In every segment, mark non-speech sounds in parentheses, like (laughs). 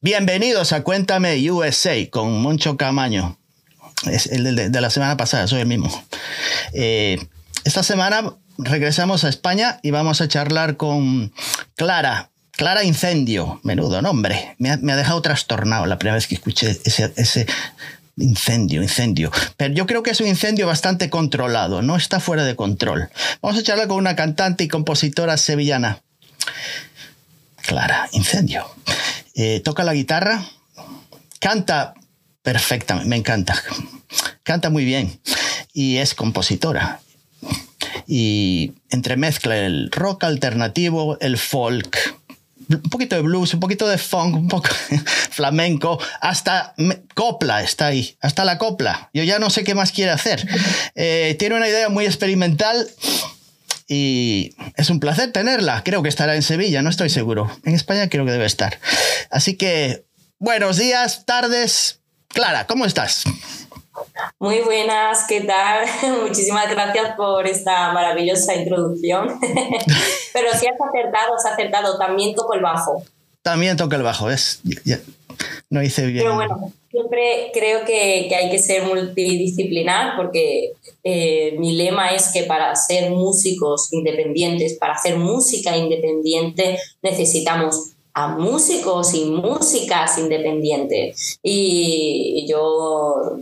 Bienvenidos a Cuéntame USA con Moncho Camaño. Es el de, la semana pasada, soy el mismo. Eh, esta semana regresamos a España y vamos a charlar con Clara. Clara Incendio, menudo nombre. Me ha, dejado trastornado la primera vez que escuché ese, ese incendio, incendio. Pero yo creo que es un incendio bastante controlado, no está fuera de control. Vamos a charlar con una cantante y compositora sevillana. Clara, incendio. Eh, toca la guitarra, canta perfectamente, me encanta. Canta muy bien y es compositora y entremezcla el rock alternativo, el folk, un poquito de blues, un poquito de funk, un poco (laughs) flamenco, hasta copla está ahí, hasta la copla. Yo ya no sé qué más quiere hacer. Eh, tiene una idea muy experimental y es un placer tenerla. Creo que estará en Sevilla, no estoy seguro. En España creo que debe estar. Así que, buenos días, tardes. Clara, ¿cómo estás? Muy buenas, ¿qué tal? (laughs) Muchísimas gracias por esta maravillosa introducción. (laughs) Pero sí has acertado, has acertado. También toco el bajo. También toco el bajo, es. No hice bien. Pero bueno, siempre creo que, que hay que ser multidisciplinar porque eh, mi lema es que para ser músicos independientes, para hacer música independiente, necesitamos a músicos y músicas independientes. Y yo,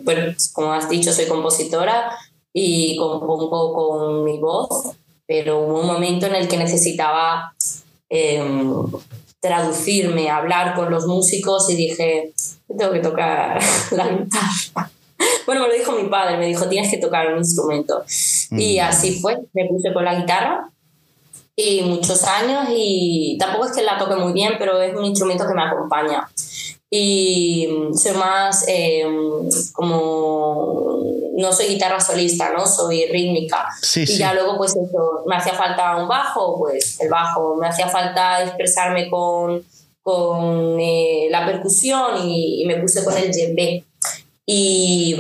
como has dicho, soy compositora y compongo con mi voz, pero hubo un momento en el que necesitaba em, traducirme, hablar con los músicos y dije, tengo que tocar (laughs) la guitarra. Bueno, me lo dijo mi padre, me dijo, tienes que tocar un instrumento. Y mm. así fue, me puse con la guitarra y muchos años y tampoco es que la toque muy bien, pero es un instrumento que me acompaña. Y soy más eh, como, no soy guitarra solista, ¿no? Soy rítmica. y ya luego pues eso, me hacía falta un bajo, pues el bajo, me hacía falta expresarme con, con eh, la percusión y, y, me puse con el djembe. Y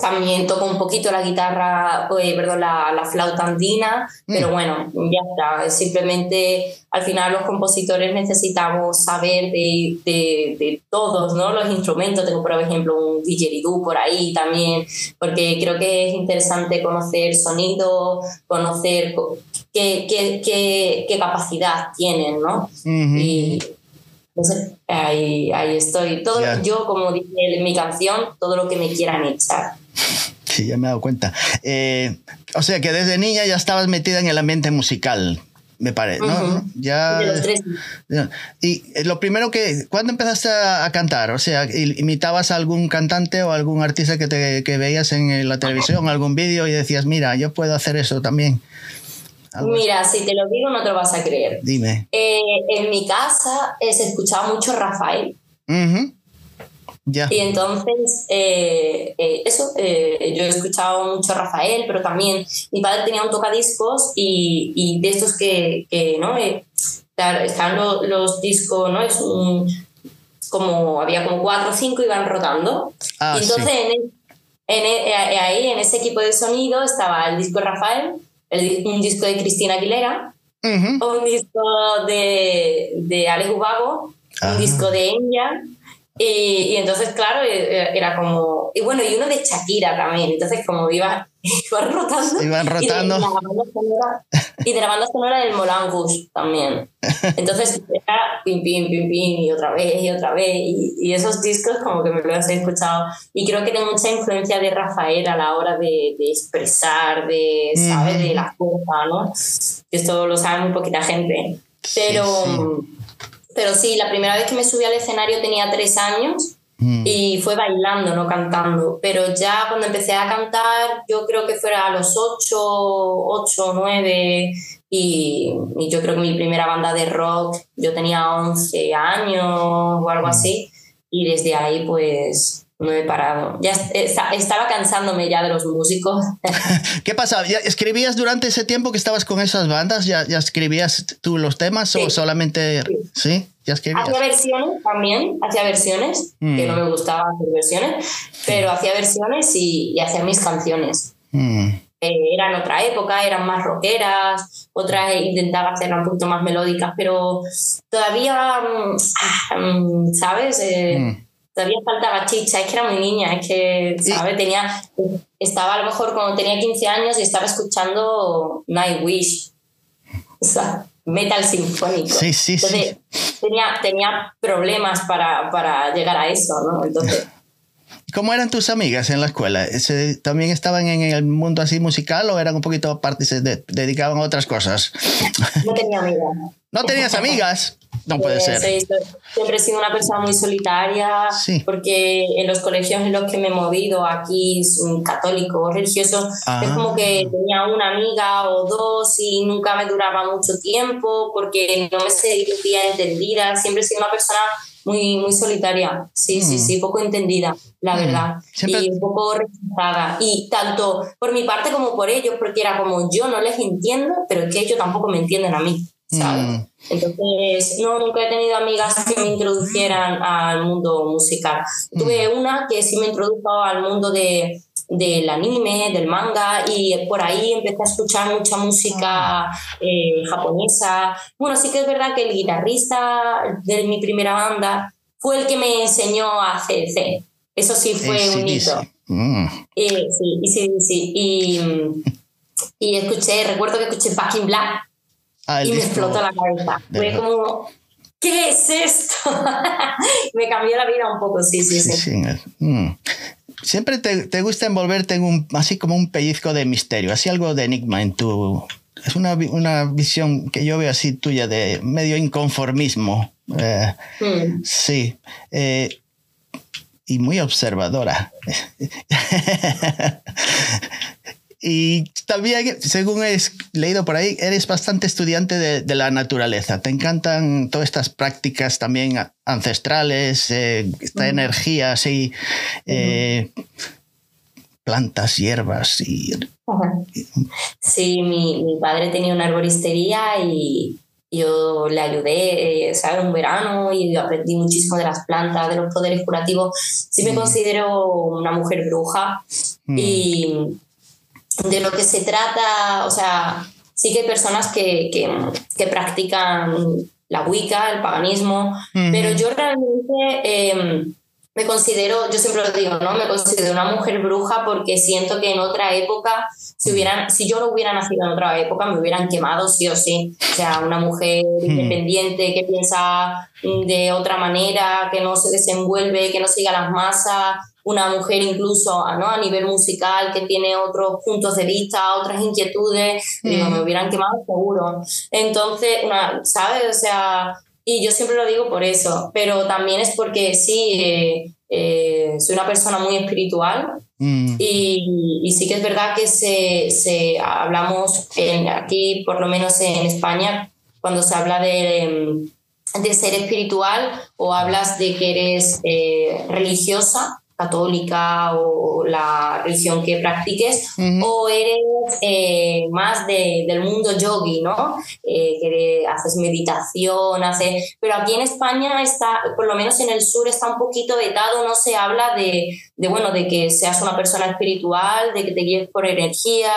también toco un poquito la guitarra, eh, perdón, la, la, flauta andina, pero mm. bueno, ya está. Simplemente al final los compositores necesitamos saber de, de, de todos ¿no? los instrumentos. Tengo, por ejemplo, un didgeridoo por ahí también, porque creo que es interesante conocer sonido, conocer qué, qué, qué, qué capacidad tienen, ¿no? Y entonces, ahí, ahí estoy. Todo, Yo, como dice en mi canción, todo lo que me quieran echar. Sí, ya me he dado cuenta. Eh, o sea que desde niña ya estabas metida en el ambiente musical, me parece, ¿no? Ya. De los tres. Y eh, lo primero que. ¿Cuándo empezaste a, cantar? O sea, ¿imitabas a algún cantante o algún artista que, te, que veías en la televisión, algún vídeo y decías, mira, yo puedo hacer eso también? Mira, si te lo digo no te lo vas a creer. Dime. Eh, en mi casa eh, se escuchaba mucho Rafael. Ya. Y entonces, eh, eso, yo he escuchado mucho Rafael, pero también mi padre tenía un tocadiscos y, y de estos que, que ¿no? están los, discos, ¿no? Es un, como, había como cuatro o cinco y iban rotando. Ah, y entonces en, ahí, en ese equipo de sonido, estaba el disco Rafael, un disco de Cristina Aguilera, un disco de, de Alex Ubago, un disco de Enya. Y, y, entonces, claro, e, e, era como. Y bueno, y uno de Shakira también. Entonces, como iba, (laughs) iban rotando. Iban rotando. Y de, la banda sonora, del Rouge también. Entonces, era pim, pim, pim, pim, y otra vez, y otra vez. Y, y esos discos, como que me los he escuchado. Y creo que tiene mucha influencia de Rafael a la hora de, de expresar, de, ¿sabes? De la fuerza, ¿no? Esto lo sabe muy poquita gente. Pero. Pero sí, la primera vez que me subí al escenario tenía tres años mm. y fue bailando, no cantando. Pero ya cuando empecé a cantar, yo creo que fuera a los ocho, ocho, nueve, y, y, yo creo que mi primera banda de rock, yo tenía 11 años o algo mm. así, y desde ahí pues no he parado. Ya estaba cansándome ya de los músicos. (laughs) ¿Qué pasa? ¿Escribías durante ese tiempo que estabas con esas bandas? ¿Ya, ya escribías tú los temas o solamente... Sí. ¿Ya escribías? Hacía versiones también, hacía versiones, que no mm. me gustaba hacer versiones, pero hacía versiones y, y hacía mis canciones. Mm. eran otra época, eran más rockeras, otras intentaba hacerlas un poquito más melódicas, pero todavía, mm, mm, ¿sabes? Eh, mm. Todavía faltaba chicha, es que era muy niña, es que, ¿sabes? Tenía, estaba a lo mejor cuando tenía 15 años y estaba escuchando Nightwish, o sea, metal sinfónico. Sí, sí, sí. Tenía, tenía problemas para, para llegar a eso, ¿no? Entonces... ¿Cómo eran tus amigas en la escuela? ¿También estaban en el mundo así musical o eran un poquito aparte y se dedicaban a otras cosas? No tenía amigas. ¿No tenías amigas? No puede ser. siempre he sido una persona muy solitaria, porque en los colegios en los que me he movido, aquí, católico o religioso, es como que tenía una amiga o dos y nunca me duraba mucho tiempo porque no me sentía entendida. Siempre he sido una persona muy, muy solitaria, sí, sí, mm. sí, poco entendida, la mm. verdad, y un poco rechazada. Y tanto por mi parte como por ellos, porque era como yo no les entiendo, pero es que ellos tampoco me entienden a mí. ¿Sabes? Mm. Entonces, no, nunca he tenido amigas que me introducieran al mundo musical. Tuve una que sí me introdujo al mundo de, del anime, del manga, y por ahí empecé a escuchar mucha música eh, japonesa. Bueno, sí que es verdad que el guitarrista de mi primera banda fue el que me enseñó a CDC. Eso sí fue un hito. Mm. Eh, sí, sí, sí. Y, y escuché, recuerdo que escuché Back in Black ah, y me explotó la cabeza. Fue como, ¿qué es esto? (laughs) me cambió la vida un poco, sí, sí, sí. sí. Mm siempre te, gusta envolverte en un, así como un pellizco de misterio, así algo de enigma en tu... Es una, una visión que yo veo así tuya de medio inconformismo. Eh, mm. Sí. Eh, y muy observadora. (laughs) Y también, según he leído por ahí, eres bastante estudiante de, la naturaleza. Te encantan todas estas prácticas también ancestrales, eh, esta energía así, eh, plantas, hierbas. Y, Sí, mi, mi, padre tenía una arboristería y yo le ayudé, eh, ¿sabes? Un verano y aprendí muchísimo de las plantas, de los poderes curativos. Sí me mm. considero una mujer bruja mm. y de lo que se trata, o sea, sí que hay personas que, que, practican la Wicca, el paganismo, pero yo realmente em, me considero, yo siempre lo digo, ¿no? Me considero una mujer bruja porque siento que en otra época, si, hubieran, si yo no hubiera nacido en otra época, me hubieran quemado sí o sí. O sea, una mujer independiente que piensa de otra manera, que no se desenvuelve, que no siga las masas, una mujer incluso ¿no? a nivel musical que tiene otros puntos de vista, otras inquietudes, digo, me hubieran quemado seguro. Entonces, una, ¿sabes? O sea, y yo siempre lo digo por eso, pero también es porque sí, eh, eh, soy una persona muy espiritual mm. y, y, sí que es verdad que se, se hablamos aquí, por lo menos en España, cuando se habla de, de ser espiritual o hablas de que eres eh, religiosa, católica o la religión que practiques, o eres eh, más de, del mundo yogi, ¿no? Eh, que haces meditación, haces... Pero aquí en España está, por lo menos en el sur, está un poquito vetado, no se habla de, de bueno, de que seas una persona espiritual, de que te guíes por energía,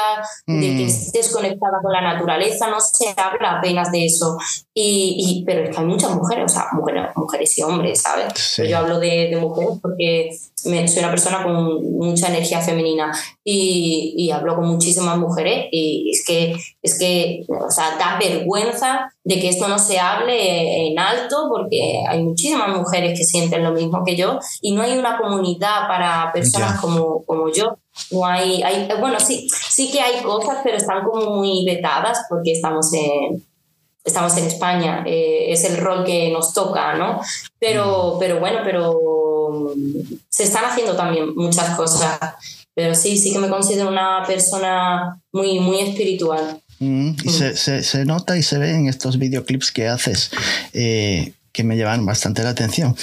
de que mm. estés conectada con la naturaleza, no se habla apenas de eso. Y, y pero es que hay muchas mujeres, o sea, mujeres, mujeres y hombres, ¿sabes? Yo hablo de, de mujeres porque soy una persona con mucha energía femenina y, y, hablo con muchísimas mujeres y es que, es que, o sea, da vergüenza de que esto no se hable en alto porque hay muchísimas mujeres que sienten lo mismo que yo y no hay una comunidad para personas como, como yo. No hay, hay, bueno, sí, sí que hay cosas, pero están como muy vetadas porque estamos en, estamos en España, eh, es el rol que nos toca, ¿no? Pero, mm. pero bueno, pero se están haciendo también muchas cosas. Pero sí, sí que me considero una persona muy, muy espiritual. Mm, y mm. se, se, nota y se ve en estos videoclips que haces. Eh, que me llevan bastante la atención.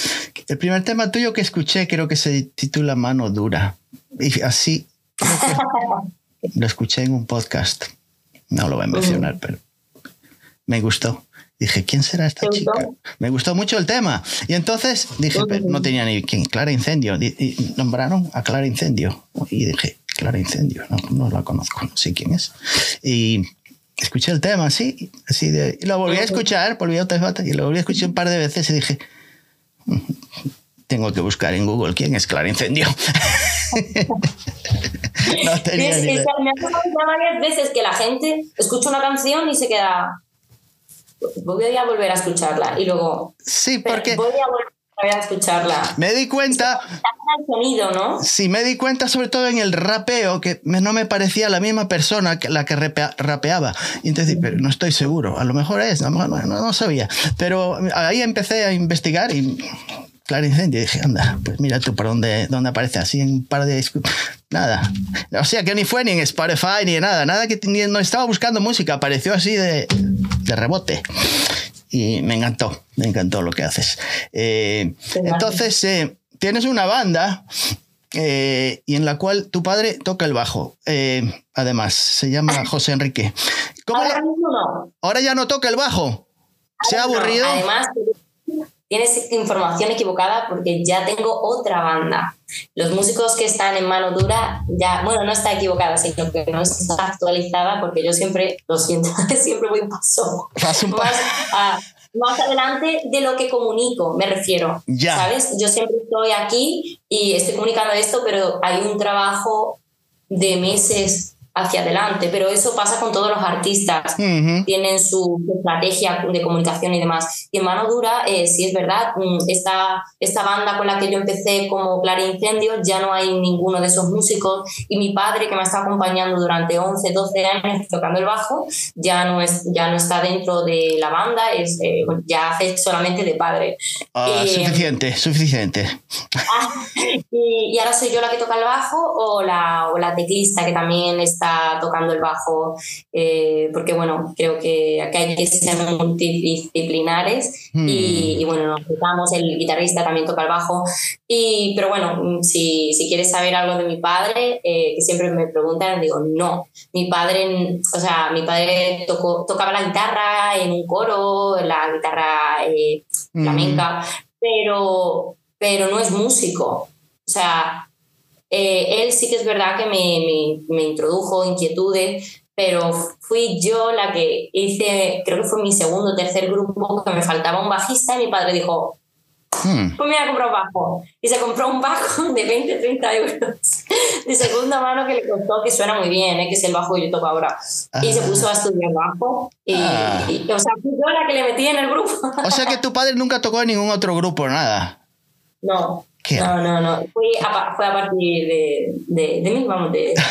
El primer tema tuyo que escuché creo que se titula Mano Dura. Y así (laughs) lo escuché en un podcast. No lo voy a mencionar, pero me gustó. Dije, ¿quién será esta chica? Me gustó mucho el tema. Y entonces dije, no tenía ni quién, Clara Incendio. Y nombraron a Clara Incendio. Y dije, Clara Incendio, no, no la conozco, no sé quién es. Y escuché el tema así, así de, y lo volví a escuchar, volví a y lo volví a escuchar un par de veces y dije, mm, tengo que buscar en Google quién es Clara Incendio. (laughs) no tenía ni idea. Me ha pasado varias veces que la gente escucha una canción y se queda, voy a volver a escucharla y luego... Sí, porque... Voy a volver a escucharla. Me di cuenta. El sonido, ¿no? Sí, me di cuenta sobre todo en el rapeo, que no me parecía la misma persona que la que rapeaba. Y entonces, pero no estoy seguro, a lo mejor es, no, no, no sabía. Pero ahí empecé a investigar y Claro, Incendio. Y dije, anda, pues mira tú por dónde, dónde aparece así en un par de. Nada. O sea que ni fue ni en Spotify ni nada. Nada que ni, no estaba buscando música. Apareció así de, de rebote. Y me encantó, me encantó lo que haces. Eh, entonces, eh, tienes una banda eh, y en la cual tu padre toca el bajo. además, se llama (coughs) José Enrique. Ahora, no. Ahora ya no toca el bajo. ¿Se ha aburrido? Además, tienes información equivocada porque ya tengo otra banda. Los músicos que están en mano dura, ya, bueno, no está equivocada, sino que no está actualizada porque yo siempre, lo siento, (laughs) siempre voy un paso, más, adelante de lo que comunico, me refiero. ¿Sabes? Yo siempre estoy aquí y estoy comunicando esto, pero hay un trabajo de meses hacia adelante, pero eso pasa con todos los artistas, tienen su, estrategia de comunicación y demás. Y en Mano Dura, eh, sí es verdad, mm, esta, esta banda con la que yo empecé como Clara Incendio, ya no hay ninguno de esos músicos y mi padre que me está acompañando durante 11, 12 años tocando el bajo, ya no, es, ya no está dentro de la banda, es, eh, ya hace solamente de padre. Ah, suficiente, suficiente. Ah, (laughs) y, y, ahora soy yo la que toca el bajo o la, o la teclista que también está tocando el bajo, eh, porque bueno, creo que acá hay que ser multidisciplinares hmm. y, bueno, nos juntamos, el guitarrista también toca el bajo, y, pero bueno, si, si quieres saber algo de mi padre, eh, que siempre me preguntan, digo, no, mi padre, o sea, mi padre tocó, tocaba la guitarra en un coro, la guitarra eh, hmm. flamenca, pero, pero no es músico. O sea, eh, él sí que es verdad que me, me, introdujo inquietudes, pero fui yo la que hice, creo que fue mi segundo o tercer grupo, que me faltaba un bajista y mi padre dijo, hmm. pues me voy a comprar un bajo. Y se compró un bajo de 20, 30 euros de segunda mano que le costó, que suena muy bien, ¿eh? que es el bajo que yo toco ahora. Y se puso a estudiar bajo. Y, ah. o sea, fui yo la que le metí en el grupo. o sea que tu padre nunca tocó en ningún otro grupo, nada. No. No, no, no. Fue a, fue a partir de, de, de mí, vamos, de... (laughs)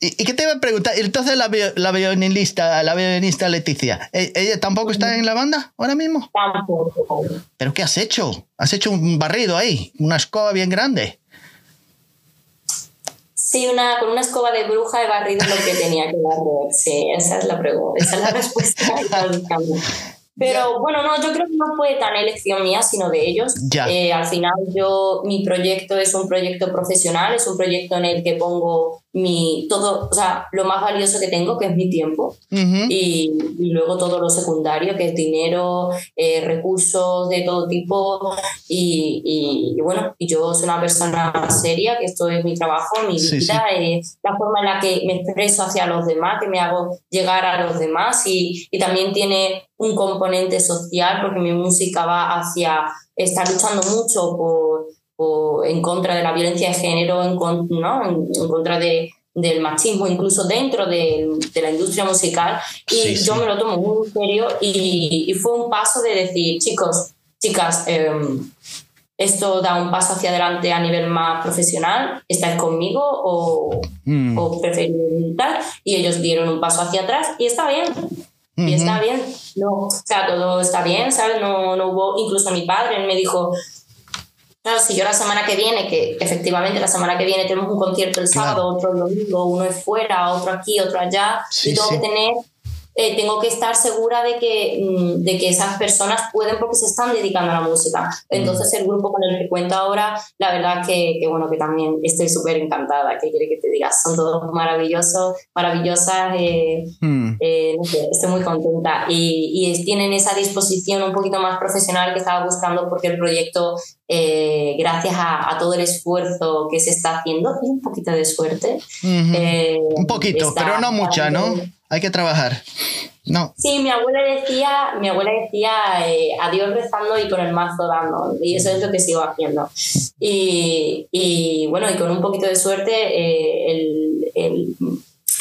¿Y, qué te iba a preguntar? Entonces la, la violinista, la violinista Leticia, ¿e, ¿ella tampoco está en la banda ahora mismo? Tampoco. ¿Pero qué has hecho? ¿Has hecho un barrido ahí? ¿Una escoba bien grande? Sí, una, con una escoba de bruja he barrido lo que tenía que barrer. Sí, esa es la pregunta, esa es la (laughs) respuesta (laughs) Pero bueno, no, yo creo que no fue tan elección mía, sino de ellos. Eh, al final yo, mi proyecto es un proyecto profesional, es un proyecto en el que pongo mi, todo, o sea, lo más valioso que tengo, que es mi tiempo, y, y, luego todo lo secundario, que es dinero, eh, recursos de todo tipo, y, y, bueno, y yo soy una persona seria, que esto es mi trabajo, mi vida, es la forma en la que me expreso hacia los demás, que me hago llegar a los demás, y, y también tiene un componente social, porque mi música va hacia, está luchando mucho por o en contra de la violencia de género, en, ¿no? en, contra de, del machismo, incluso dentro de, de la industria musical. Y yo me lo tomo muy en serio y, y, fue un paso de decir, chicos, chicas, em, esto da un paso hacia adelante a nivel más profesional, ¿estáis conmigo o, mm. o preferís tal? Y ellos dieron un paso hacia atrás y está bien. Y está bien, no, o sea, todo está bien, ¿sabes? No, no hubo, incluso mi padre me dijo, Claro, si yo la semana que viene, que efectivamente la semana que viene tenemos un concierto el sábado, otro el domingo, uno es fuera, otro aquí, otro allá, y tengo que tener eh, tengo que estar segura de que, mm, de que esas personas pueden porque se están dedicando a la música. Entonces el grupo con el que cuento ahora, la verdad que, que bueno, que también estoy súper encantada, que quiere que te diga, son todos maravillosos, maravillosas, eh, mm. eh, estoy muy contenta y, y, tienen esa disposición un poquito más profesional que estaba buscando porque el proyecto, gracias a, a, todo el esfuerzo que se está haciendo y un poquito de suerte. un poquito, pero no mucha, ¿no? Hay que trabajar. No. Sí, mi abuela decía, mi abuela decía eh, rezando y con el mazo dando. Y eso es lo que sigo haciendo. Y, y bueno, y con un poquito de suerte, eh, el, el,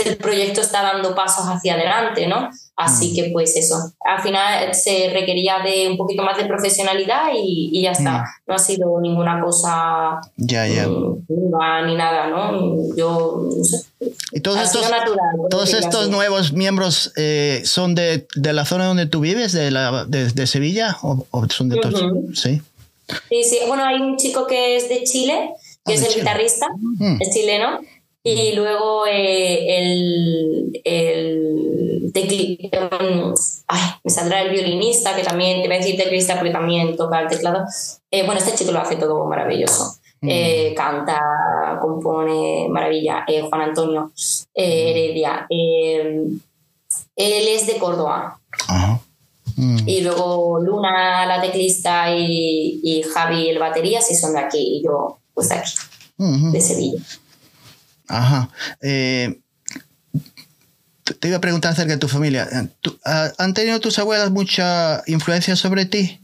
el, proyecto está dando pasos hacia adelante, ¿no? Así mm. que pues eso, al final se requería de un poquito más de profesionalidad y, y ya está. Mm. No ha sido ninguna cosa ya, ya. Mm, ni nada, ¿no? Yo no sé. ¿Y todos estos, todos estos nuevos miembros eh, son de, de, la zona donde tú vives, de, la, de, de Sevilla? ¿O, son de todos? Sí. Sí, sí. Bueno, hay un chico que es de Chile, que ah, es el guitarrista, es chileno. Y luego eh, el, el ay, me saldrá el violinista, que también, te voy a decir teclista porque también toca el teclado. Eh, bueno, este chico lo hace todo maravilloso. Mm. Eh, canta, compone, maravilla. Juan Antonio Heredia. él es de Córdoba. Mm. Y luego Luna, la teclista, y, y, Javi, el batería, sí son de aquí, y yo, pues de aquí, de Sevilla. Ajá. Eh, te iba a preguntar acerca de tu familia. ¿Han tenido tus abuelas mucha influencia sobre ti?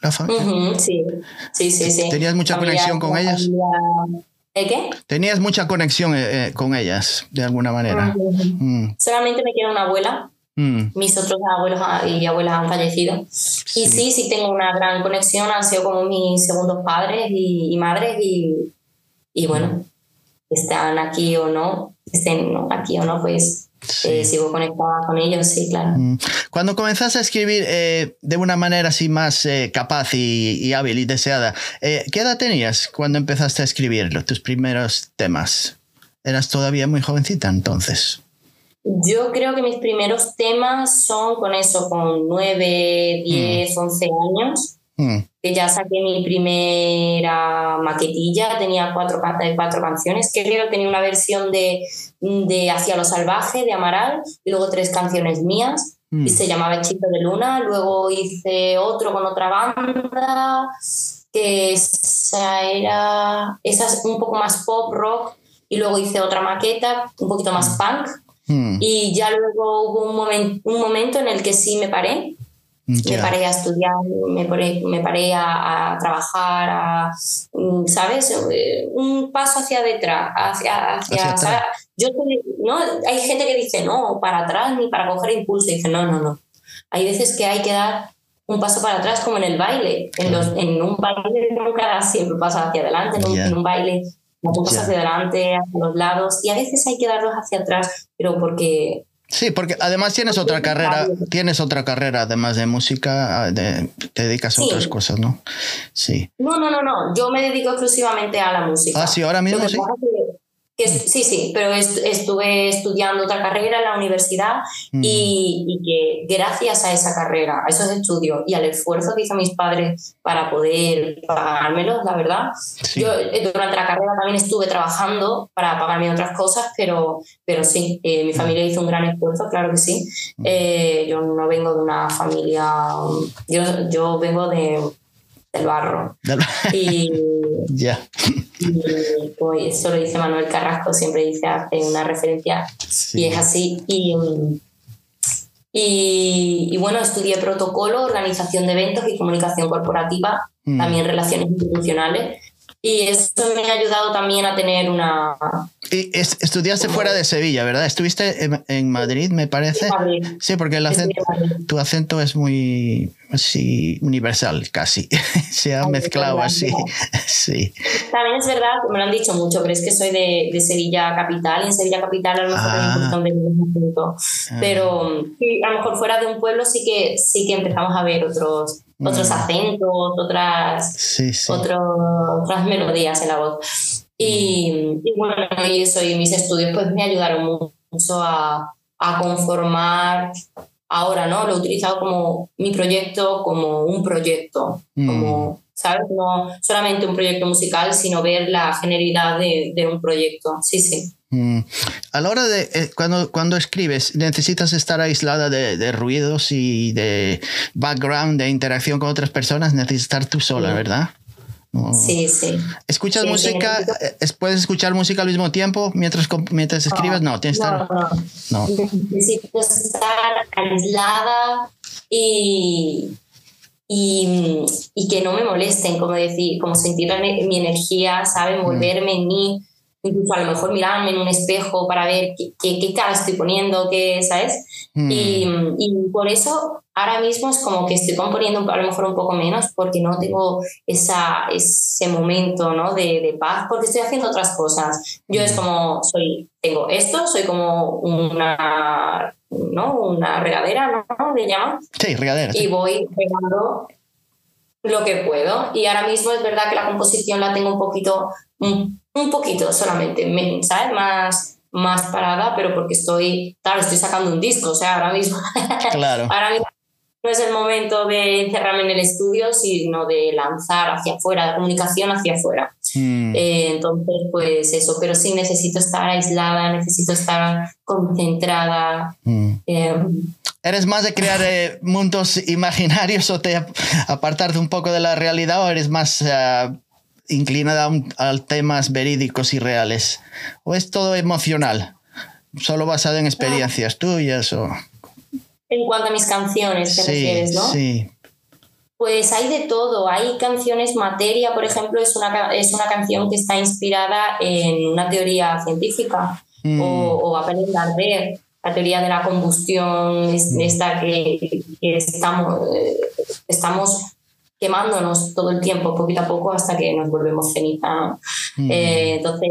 La familia. sí. sí, sí, sí. ¿Tenías mucha conexión con ellas? ¿Eh, qué? ¿Tenías mucha conexión eh, con ellas, de alguna manera? Mm. Solamente me queda una abuela. Mm. Mis otros abuelos y abuelas han fallecido. Y sí, sí tengo una gran conexión. Han sido como mis segundos padres y, madres. Y, y bueno, están aquí o no, estén aquí o no, pues eh, sigo conectada con ellos, sí, claro. Mm. Cuando comenzaste a escribir eh, de una manera así más eh, capaz y, hábil y deseada, ¿qué edad tenías cuando empezaste a escribir tus primeros temas? ¿Eras todavía muy jovencita entonces? Yo creo que mis primeros temas son con eso, con 9, 10, 11 años. Mm. Que ya saqué mi primera maquetilla, tenía cuatro, cuatro canciones, creo que tenía una versión de, de Hacia lo Salvaje de Amaral y luego tres canciones mías y mm. se llamaba Chico de Luna. Luego hice otro con otra banda que esa era esa es un poco más pop rock y luego hice otra maqueta un poquito más mm. punk y ya luego hubo un, un momento en el que sí me paré me paré a estudiar, me paré, me paré a, trabajar, a, mm, ¿sabes? Eh, un paso hacia detrás, hacia, hacia, Yo, ¿no? Hay gente que dice, no, para atrás ni para coger impulso. Y dice, no, no, no. Hay veces que hay que dar un paso para atrás como en el baile. En, los, en un baile nunca siempre pasa hacia adelante, en, un, baile no pasas hacia adelante, hacia los lados. Y a veces hay que darlos hacia atrás, pero porque Sí, porque además tienes otra carrera, tienes otra carrera además de música, ah, te dedicas a otras cosas, ¿no? Sí. No, no, no, no, yo me dedico exclusivamente a la música. Ah, sí, ahora mismo sí sí, sí, pero estuve estudiando otra carrera en la universidad mm. y, que gracias a esa carrera, a esos estudios y al esfuerzo que hizo mis padres para poder pagármelos, la verdad, yo eh, durante la carrera también estuve trabajando para pagarme otras cosas, pero, pero sí, eh, mi familia hizo un gran esfuerzo, claro que sí. Mm. Eh, yo no vengo de una familia, yo, yo vengo de del barro. Y, (laughs) ya. pues, eso lo dice Manuel Carrasco, siempre dice hace una referencia y es así. Y, y, bueno, estudié protocolo, organización de eventos y comunicación corporativa, mm. también relaciones institucionales. Y eso me ha ayudado también a tener una... Y estudiaste fuera de Sevilla, ¿verdad? Estuviste en, Madrid, me parece. Sí, porque el acento, tu acento es muy así, universal, casi. (laughs) Se ha mezclado así. (laughs) sí. También es verdad, me lo han dicho mucho, pero es que soy de, de Sevilla capital y en Sevilla capital a lo mejor ah. un acento. Ah. Pero sí, a lo mejor fuera de un pueblo sí que, sí que empezamos a ver otros otros mm. acentos, otras, otras melodías en la voz. Y, y, bueno, y eso y mis estudios pues me ayudaron mucho a, a conformar ahora, ¿no? Lo he utilizado como mi proyecto, como un proyecto, mm. como, ¿sabes? No solamente un proyecto musical, sino ver la generalidad de, de un proyecto. Sí, sí. Mm. A la hora de, eh, cuando, cuando escribes, necesitas estar aislada de, de, ruidos y de background, de interacción con otras personas, necesitas estar tú sola, ¿verdad? Sí, sí. ¿Escuchas música? Eh, ¿Puedes escuchar música al mismo tiempo mientras, mientras escribes? No, tienes que estar. No, Necesito estar aislada y, y, y, que no me molesten, como decir, como sentir mi energía, ¿saben? Volverme en mí incluso a lo mejor mirarme en un espejo para ver qué, qué, cara estoy poniendo, qué, ¿sabes? Mm. Y, y, por eso ahora mismo es como que estoy componiendo a lo mejor un poco menos porque no tengo esa, ese momento ¿no? de, de paz, porque estoy haciendo otras cosas. Yo es mm. como, soy, tengo esto, soy como una, ¿no? Una regadera, ¿no? ¿Le llaman? Sí, regadera. Y voy regando lo que puedo. Y ahora mismo es verdad que la composición la tengo un poquito un poquito solamente, ¿sabes? Más, más parada, pero porque estoy, claro, estoy sacando un disco, o sea, ahora mismo, (laughs) claro. ahora mismo no es el momento de encerrarme en el estudio, sino de lanzar hacia afuera, de comunicación hacia afuera. Hmm. Eh, entonces, pues eso, pero sí necesito estar aislada, necesito estar concentrada. Hmm. Eh, ¿Eres más de crear eh, mundos imaginarios o te apartarte un poco de la realidad o eres más inclinada a, temas verídicos y reales? ¿O es todo emocional? ¿Solo basado en experiencias tuyas? O... En cuanto a mis canciones, te refieres, ¿no? Sí. Pues hay de todo. Hay canciones, Materia, por ejemplo, es una, es una canción que está inspirada en una teoría científica mm. o, o Aprender a ver, la teoría de la combustión, mm. esta que, que estamos, eh, estamos quemándonos todo el tiempo, poquito a poco, hasta que nos volvemos ceniza. Mm. Eh, entonces,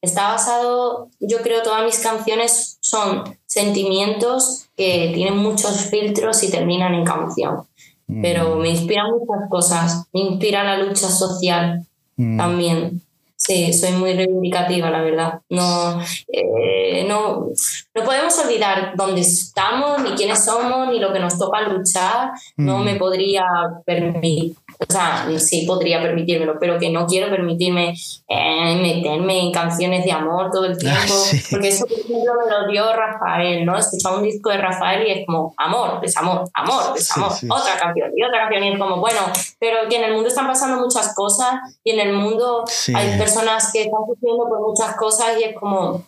está basado, yo creo, todas mis canciones son sentimientos que tienen muchos filtros y terminan en canción. Mm. Pero me inspiran muchas cosas, me inspira la lucha social mm. también. Sí, soy muy reivindicativa, la verdad. No, eh, no, no podemos olvidar dónde estamos, ni quiénes somos, ni lo que nos toca luchar. No me podría permitir o sea, sí podría permitírmelo, pero que no quiero permitirme eh, meterme en canciones de amor todo el ah, tiempo, (laughs) porque eso, por ejemplo, me lo dio Rafael, ¿no? Escuchaba un disco de Rafael y es como amor, desamor, amor, desamor, otra canción y otra canción, y es como, bueno, pero que en el mundo están pasando muchas cosas y en el mundo hay personas que están sufriendo por muchas cosas y es como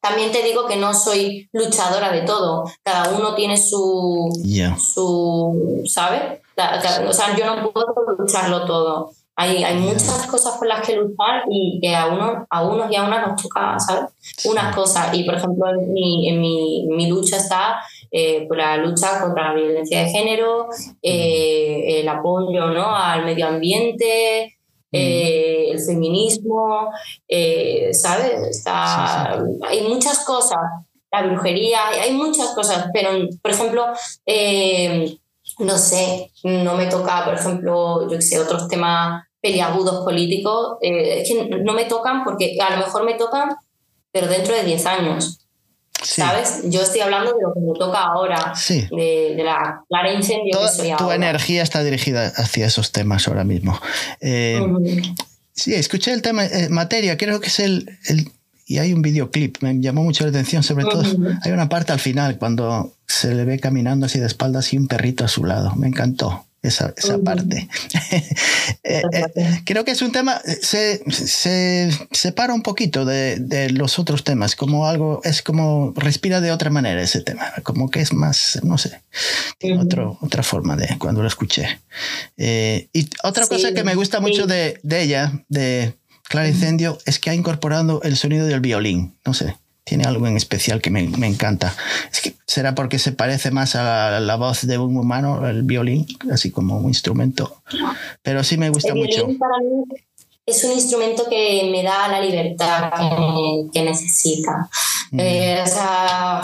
también te digo que no soy luchadora de todo. Cada uno tiene su, su ¿sabes? O sea, yo no puedo lucharlo todo. Hay, hay muchas cosas por las que luchar y que a, uno, a unos y a unas nos toca, ¿sabes? Unas cosas. Y, por ejemplo, en mi, en mi, mi lucha está eh, por la lucha contra la violencia de género, eh, el apoyo ¿no? al medio ambiente, eh, el feminismo, ¿sabes? Está, Hay muchas cosas, la brujería, hay muchas cosas, pero, por ejemplo, no sé, no me toca, por ejemplo, yo que sé, otros temas peliagudos políticos, eh, es que no me tocan porque a lo mejor me tocan, pero dentro de 10 años. ¿Sabes? Yo estoy hablando de lo que me toca ahora, de, la clara incendio que soy Tu energía está dirigida hacia esos temas ahora mismo. Eh, sí, escuché el tema eh, materia, creo que es el, el y hay un videoclip, me llamó mucho la atención, sobre todo hay una parte al final cuando se le ve caminando así de espaldas y un perrito a su lado, me encantó esa, esa parte. (laughs) Eh, eh, creo que es un tema, se, se separa un poquito de, de, los otros temas, como algo, es como respira de otra manera ese tema, como que es más, no sé, tiene otro, otra forma de cuando lo escuché. Eh, y otra cosa que me gusta mucho de, de ella, de Clara Incendio es que ha incorporado el sonido del violín. No sé, tiene algo en especial que me, me encanta. Es que será porque se parece más a la, voz de un humano, el violín, así como un instrumento. Pero sí me gusta mucho. Para mí es un instrumento que me da la libertad que, necesita. Eh, o sea,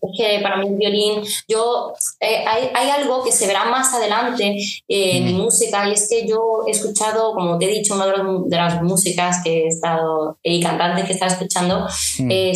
es que para mí el violín, yo, eh, hay, hay, algo que se verá más adelante en mi música y es que yo he escuchado, como te he dicho, una de, las músicas que he estado y cantantes que estaba escuchando, mm. eh,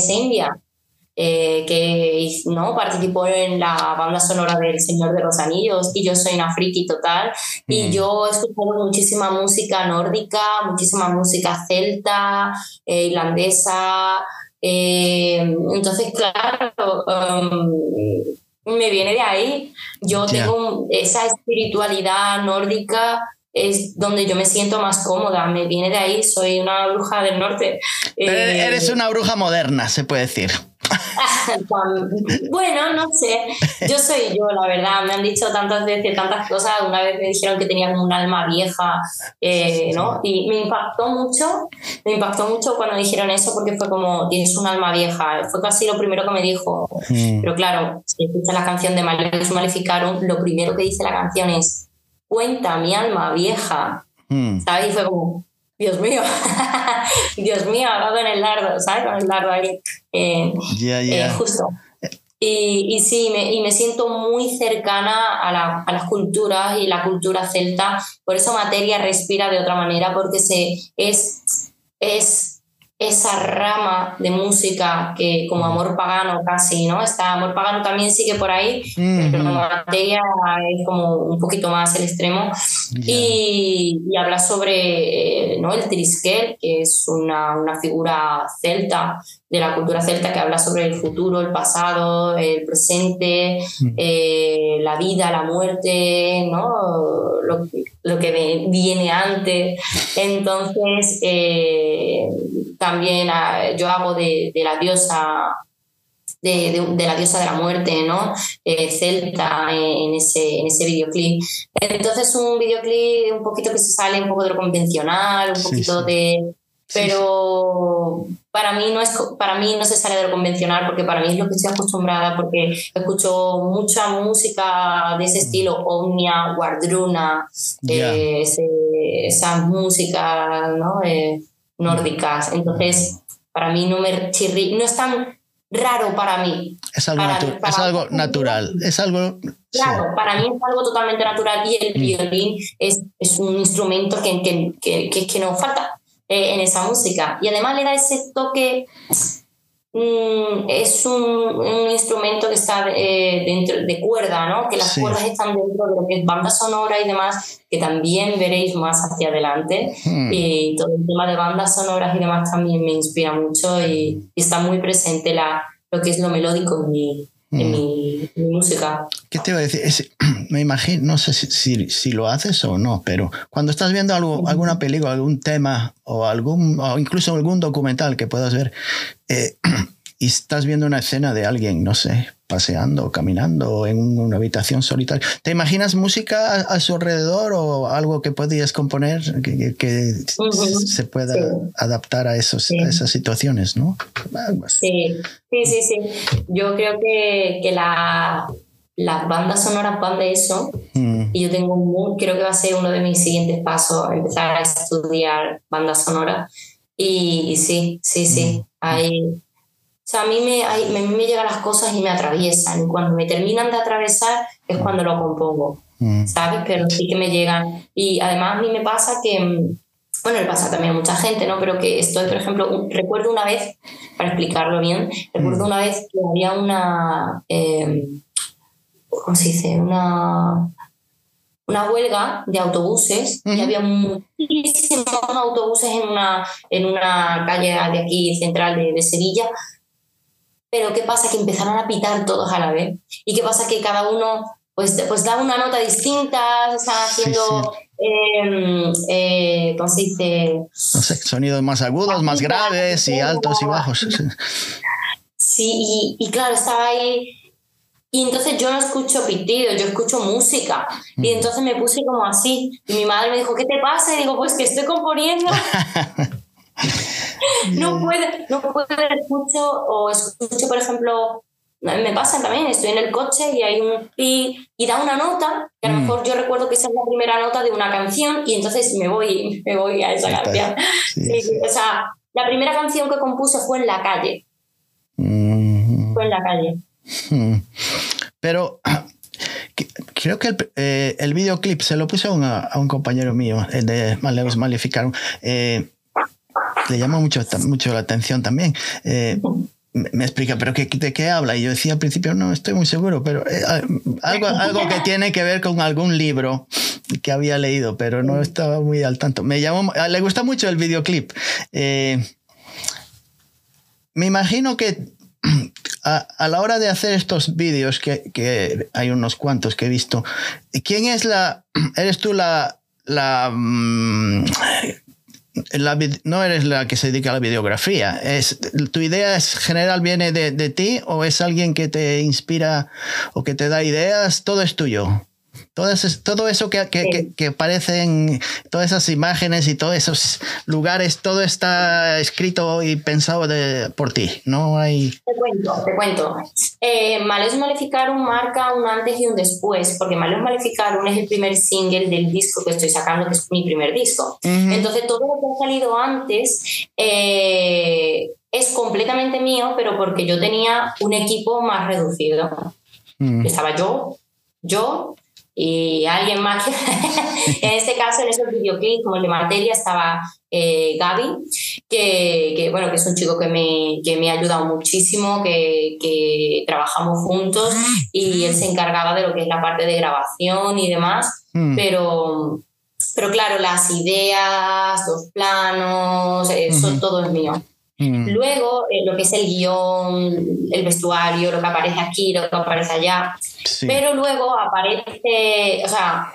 eh, que ¿no? participó en la banda sonora del Señor de los Anillos y yo soy una friki total y Mm. yo he escuchado muchísima música nórdica, muchísima música celta, eh, irlandesa, eh, entonces claro, um, me viene de ahí, yo tengo esa espiritualidad nórdica es donde yo me siento más cómoda, me viene de ahí, soy una bruja del norte. Pero Eh, eres una bruja moderna, se puede decir. (laughs) bueno, no sé. Yo soy yo, la verdad. Me han dicho tantas veces tantas cosas. Una vez me dijeron que tenía como un alma vieja, eh, ¿no? Y me impactó mucho. Me impactó mucho cuando dijeron eso porque fue como, tienes un alma vieja. Fue casi lo primero que me dijo. Mm. Pero claro, si escuchas la canción de Maleus Maleficarum, lo primero que dice la canción es, cuenta mi alma vieja. Mm. ¿Sabes? Y fue como, Dios mío, (laughs) Dios mío, ha dado en el dardo, ¿sabes? Con el dardo ahí. eh, eh, justo. Y, y sí, me, y me siento muy cercana a, la- a las culturas y la cultura celta. Por eso Materia respira de otra manera, porque se, es, es esa rama de música que como amor pagano casi, ¿no? Está amor pagano también sigue por ahí, pero. Materia es como un poquito más el extremo. Y habla sobre eh, ¿no? el Triskel, que es una, una figura celta, de la cultura celta, que habla sobre el futuro, el pasado, el presente, Mm. eh, la vida, la muerte, ¿no? lo, lo que viene antes. Entonces, eh, también ah, yo hago de, de la diosa de, de- de la diosa de la muerte, ¿no? Eh, celta en ese, en ese videoclip. Entonces un videoclip un poquito que se sale un poco de lo convencional, un Sí, poquito sí. de... Sí, Pero para mí no es para mí no se sale de lo convencional porque para mí es lo que estoy acostumbrada porque escucho mucha música de ese estilo Omnia, Guardruna, Ya. eh, esas músicas ¿no? Eh, nórdicas. Entonces, para mí no me chirri, no es tan raro para mí. Es algo, para- natu- para- es algo natural. Es algo. sí. Claro, para mí es algo totalmente natural y el Mm. violín es, es un instrumento que, que, que, que, que nos falta eh, en esa música. Y además le da ese toque, mm, es un, un instrumento que está eh, dentro de cuerda, ¿no? Que las Sí. cuerdas están dentro de lo que es banda sonora y demás, que también veréis más hacia adelante. Mm. Y todo el tema de bandas sonoras y demás también me inspira mucho y, y está muy presente la, lo que es lo melódico en Mm. mi, en mi música. ¿Qué te iba a decir? Es- (clears throat) me imagino, no sé si, si, si lo haces o no, pero cuando estás viendo algo, alguna película, algún tema o, algún, o incluso algún documental que puedas ver eh, (clears throat) y estás viendo una escena de alguien, no sé, paseando o caminando en una habitación solitaria, ¿te imaginas música a, a su alrededor o algo que podías componer que, que- que Ujú. se pueda Sí. adaptar a, esos, Sí. a esas situaciones, ¿no? Sí, sí, sí, sí. Yo creo que, que la, las bandas sonoras van de eso Mm, y yo tengo muy, creo que va a ser uno de mis siguientes pasos, empezar a estudiar bandas sonoras y, y sí, sí, sí. Hay, o sea, a mí me, a mí me llegan las cosas y me atraviesan y cuando me terminan de atravesar es cuando lo compongo. mm, ¿sabes? Pero sí que me llegan. Y además a mí me pasa que, mm, bueno, le pasa también a mucha gente, ¿no? Pero que estoy, por ejemplo, un- recuerdo una vez, para explicarlo bien, recuerdo Mm. una vez que había una, eh, ¿cómo se dice? Una, una huelga de autobuses y había muchísimos autobuses en una, en una calle de aquí central de, de Sevilla. Pero ¿qué pasa? Que empezaron a pitar todos a la vez. ¿Y qué pasa? Que cada uno pues, pues da una nota distinta, están Sí, haciendo, eh, eh, ¿cómo se dice? no sé, sonidos más agudos, más graves y altos y bajos. sí. Y, y claro, estaba ahí. Y entonces yo no escucho pitidos, yo escucho música. Y entonces me puse como así. Y mi madre me dijo, ¿qué te pasa? Y digo, pues que estoy componiendo. (laughs) (laughs) no puedo, no puedo escucho, o escucho, por ejemplo, me pasa también, estoy en el coche y hay un pi y da una nota, que a lo Mm. mejor yo recuerdo que esa es la primera nota de una canción, y entonces me voy, (laughs) me voy a esa Está- canción. sí, Sí, sí. O sea, la primera canción que compuse fue en la calle. Mm, Fue en la calle. mm. Pero (clears throat) creo que el, eh, el videoclip se lo puse a un, a un compañero mío, el de Maleus Maleficarum. Eh, le llama mucho, mucho la atención también. Eh, me explica, pero qué, ¿de qué habla? Y yo decía al principio, no estoy muy seguro, pero eh, ah, algo, algo que tiene que ver con algún libro que había leído, pero no estaba muy al tanto. Me llamó, ah, le gusta mucho el videoclip. Eh, me imagino que (clears throat) a, la hora de hacer estos vídeos, que, que, hay unos cuantos que he visto, ¿quién es la, (clears throat) eres tú la, la mm, no eres la que se dedica a la videografía. Es, ¿Tu idea es general viene de, de, ti o es alguien que te inspira o que te da ideas? Todo es tuyo. Todo eso, todo eso que, que, que, aparecen, todas esas imágenes y todos esos lugares, todo está escrito y pensado de, por ti. No hay. Te cuento, te cuento. Eh, Maleus Maleficarum marca un antes y un después, porque Maleus Maleficarum es el primer single del disco que estoy sacando, que es mi primer disco. Entonces, todo lo que ha salido antes eh, es completamente mío, pero porque yo tenía un equipo más reducido. Estaba yo, yo y alguien más. (laughs) en este caso, en esos videoclips, como el de Materia, estaba eh, Gaby, que, que, bueno, que es un chico que me, que me ha ayudado muchísimo, que, que, trabajamos juntos y él se encargaba de lo que es la parte de grabación y demás, mm. pero, pero claro, las ideas, los planos, eso todo es mío. Mm. Luego, eh, lo que es el guion, el vestuario, lo que aparece aquí, lo que aparece allá. Pero luego aparece, o sea,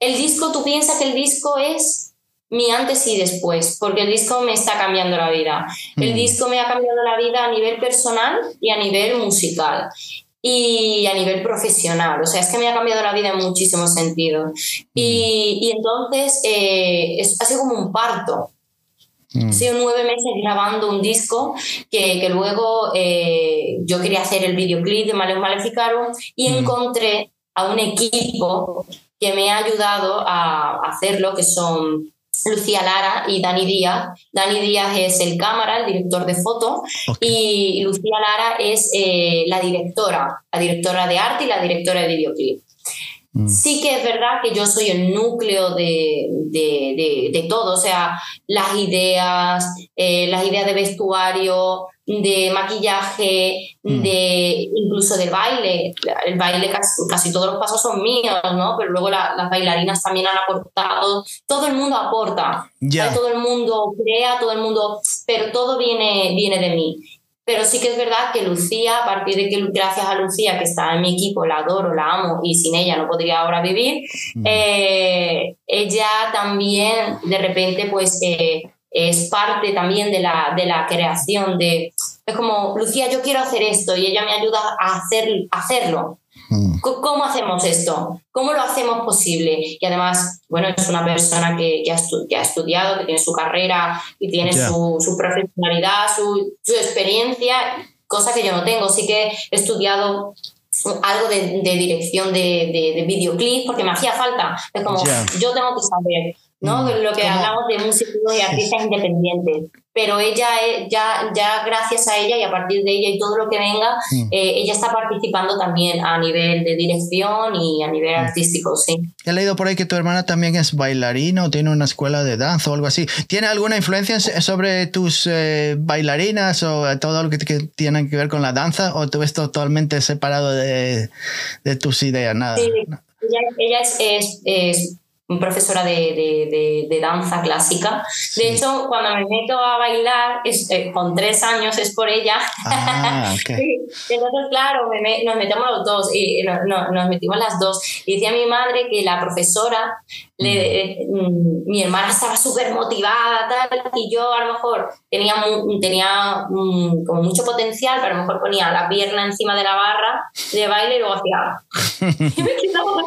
el disco, tú piensas que el disco es mi antes y después, porque el disco me está cambiando la vida. El mm. disco me ha cambiado la vida a nivel personal y a nivel musical y a nivel profesional. O sea, es que me ha cambiado la vida en muchísimos sentidos. Mm. Y, y, entonces eh, es, ha sido como un parto. Mm. nueve meses grabando un disco que, que luego eh, yo quería hacer el videoclip de Maleus Maleficarum y mm. encontré a un equipo que me ha ayudado a hacerlo, que son Lucía Lara y Dani Díaz. Dani Díaz es el cámara, el director de foto, y Lucía Lara es eh, la directora, la directora de arte y la directora de videoclip. Mm. Sí que es verdad que yo soy el núcleo de, de, de, todo, o sea, las ideas, eh, las ideas de vestuario, de maquillaje, mm. de incluso de baile. El baile casi, todos los pasos son míos, ¿no? Pero luego las bailarinas también han aportado. Todo el mundo aporta. Todo el mundo crea, todo el mundo, pero todo viene, viene de mí. Pero sí que es verdad que Lucía, a partir de que gracias a Lucía, que está en mi equipo, la adoro, la amo y sin ella no podría ahora vivir, mm. eh, ella también de repente pues eh, es parte también de la, de la creación de... Es como, Lucía, yo quiero hacer esto y ella me ayuda a, hacer, a hacerlo. Mm. ¿Cómo hacemos esto? ¿Cómo lo hacemos posible? Y además, bueno, es una persona que, que, ha, estudiado, que tiene su carrera y tiene su, su, profesionalidad, su, su, experiencia, cosa que yo no tengo. Sí que he estudiado algo de, de dirección de, de, de, videoclip porque me hacía falta. Es como, yo tengo que saber, ¿no? Mm. Lo que hablamos de músicos y artistas independientes pero ella eh, ya, ya gracias a ella y a partir de ella y todo lo que venga, eh, ella está participando también a nivel de dirección y a nivel artístico, sí. He leído por ahí que tu hermana también es bailarina o tiene una escuela de danza o algo así. ¿Tiene alguna influencia sobre tus eh, bailarinas o todo lo que, tiene que ver con la danza o tú ves totalmente separado de, de tus ideas? Nada. Sí, ella, es, es profesora de, de, de, danza clásica. De hecho, cuando me meto a bailar, eh, con tres años es por ella. Ah, (laughs) Entonces, claro, nos metemos los dos, y nos metimos las dos. Y decía mi madre que la profesora le, mm, mi hermana estaba súper motivada tal, y yo a lo mejor tenía, tenía como mucho potencial, pero a lo mejor ponía la pierna encima de la barra de baile y luego hacía... (laughs) (laughs) y me quitaba la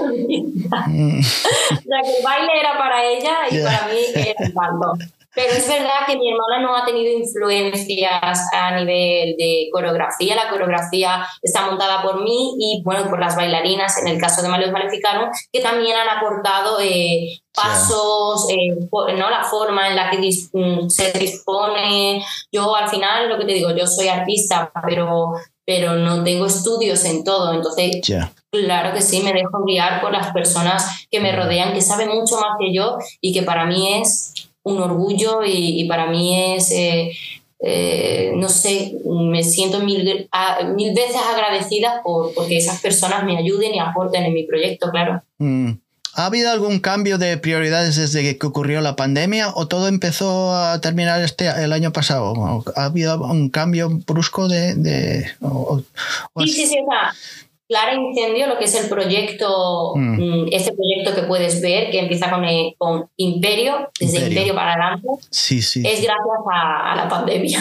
o sea, que el baile era para ella y para mí era el bando. Pero es verdad que mi hermana no ha tenido influencias a nivel de coreografía. La coreografía está montada por mí y, bueno, por las bailarinas, en el caso de Maleus Maleficano, que también han aportado eh, pasos, eh, ¿no? la forma en la que mm, se dispone. Yo, al final, lo que te digo, yo soy artista, pero, pero no tengo estudios en todo. Entonces, Claro que sí, me dejo guiar por las personas que me rodean, que saben mucho más que yo y que para mí es un orgullo y, para mí es, eh, eh, no sé, me siento mil, mil veces agradecida por porque esas personas me ayuden y aporten en mi proyecto, claro. Mm. ¿Ha habido algún cambio de prioridades desde que ocurrió la pandemia o todo empezó a terminar este el año pasado? ¿Ha habido un cambio brusco de...? de sí, sí, sí, Clara Incendio, lo que es el proyecto, mm. Mm, este proyecto que puedes ver, que empieza con, eh, con Imperio, desde Imperio, para adelante, sí, sí. es gracias a, la pandemia.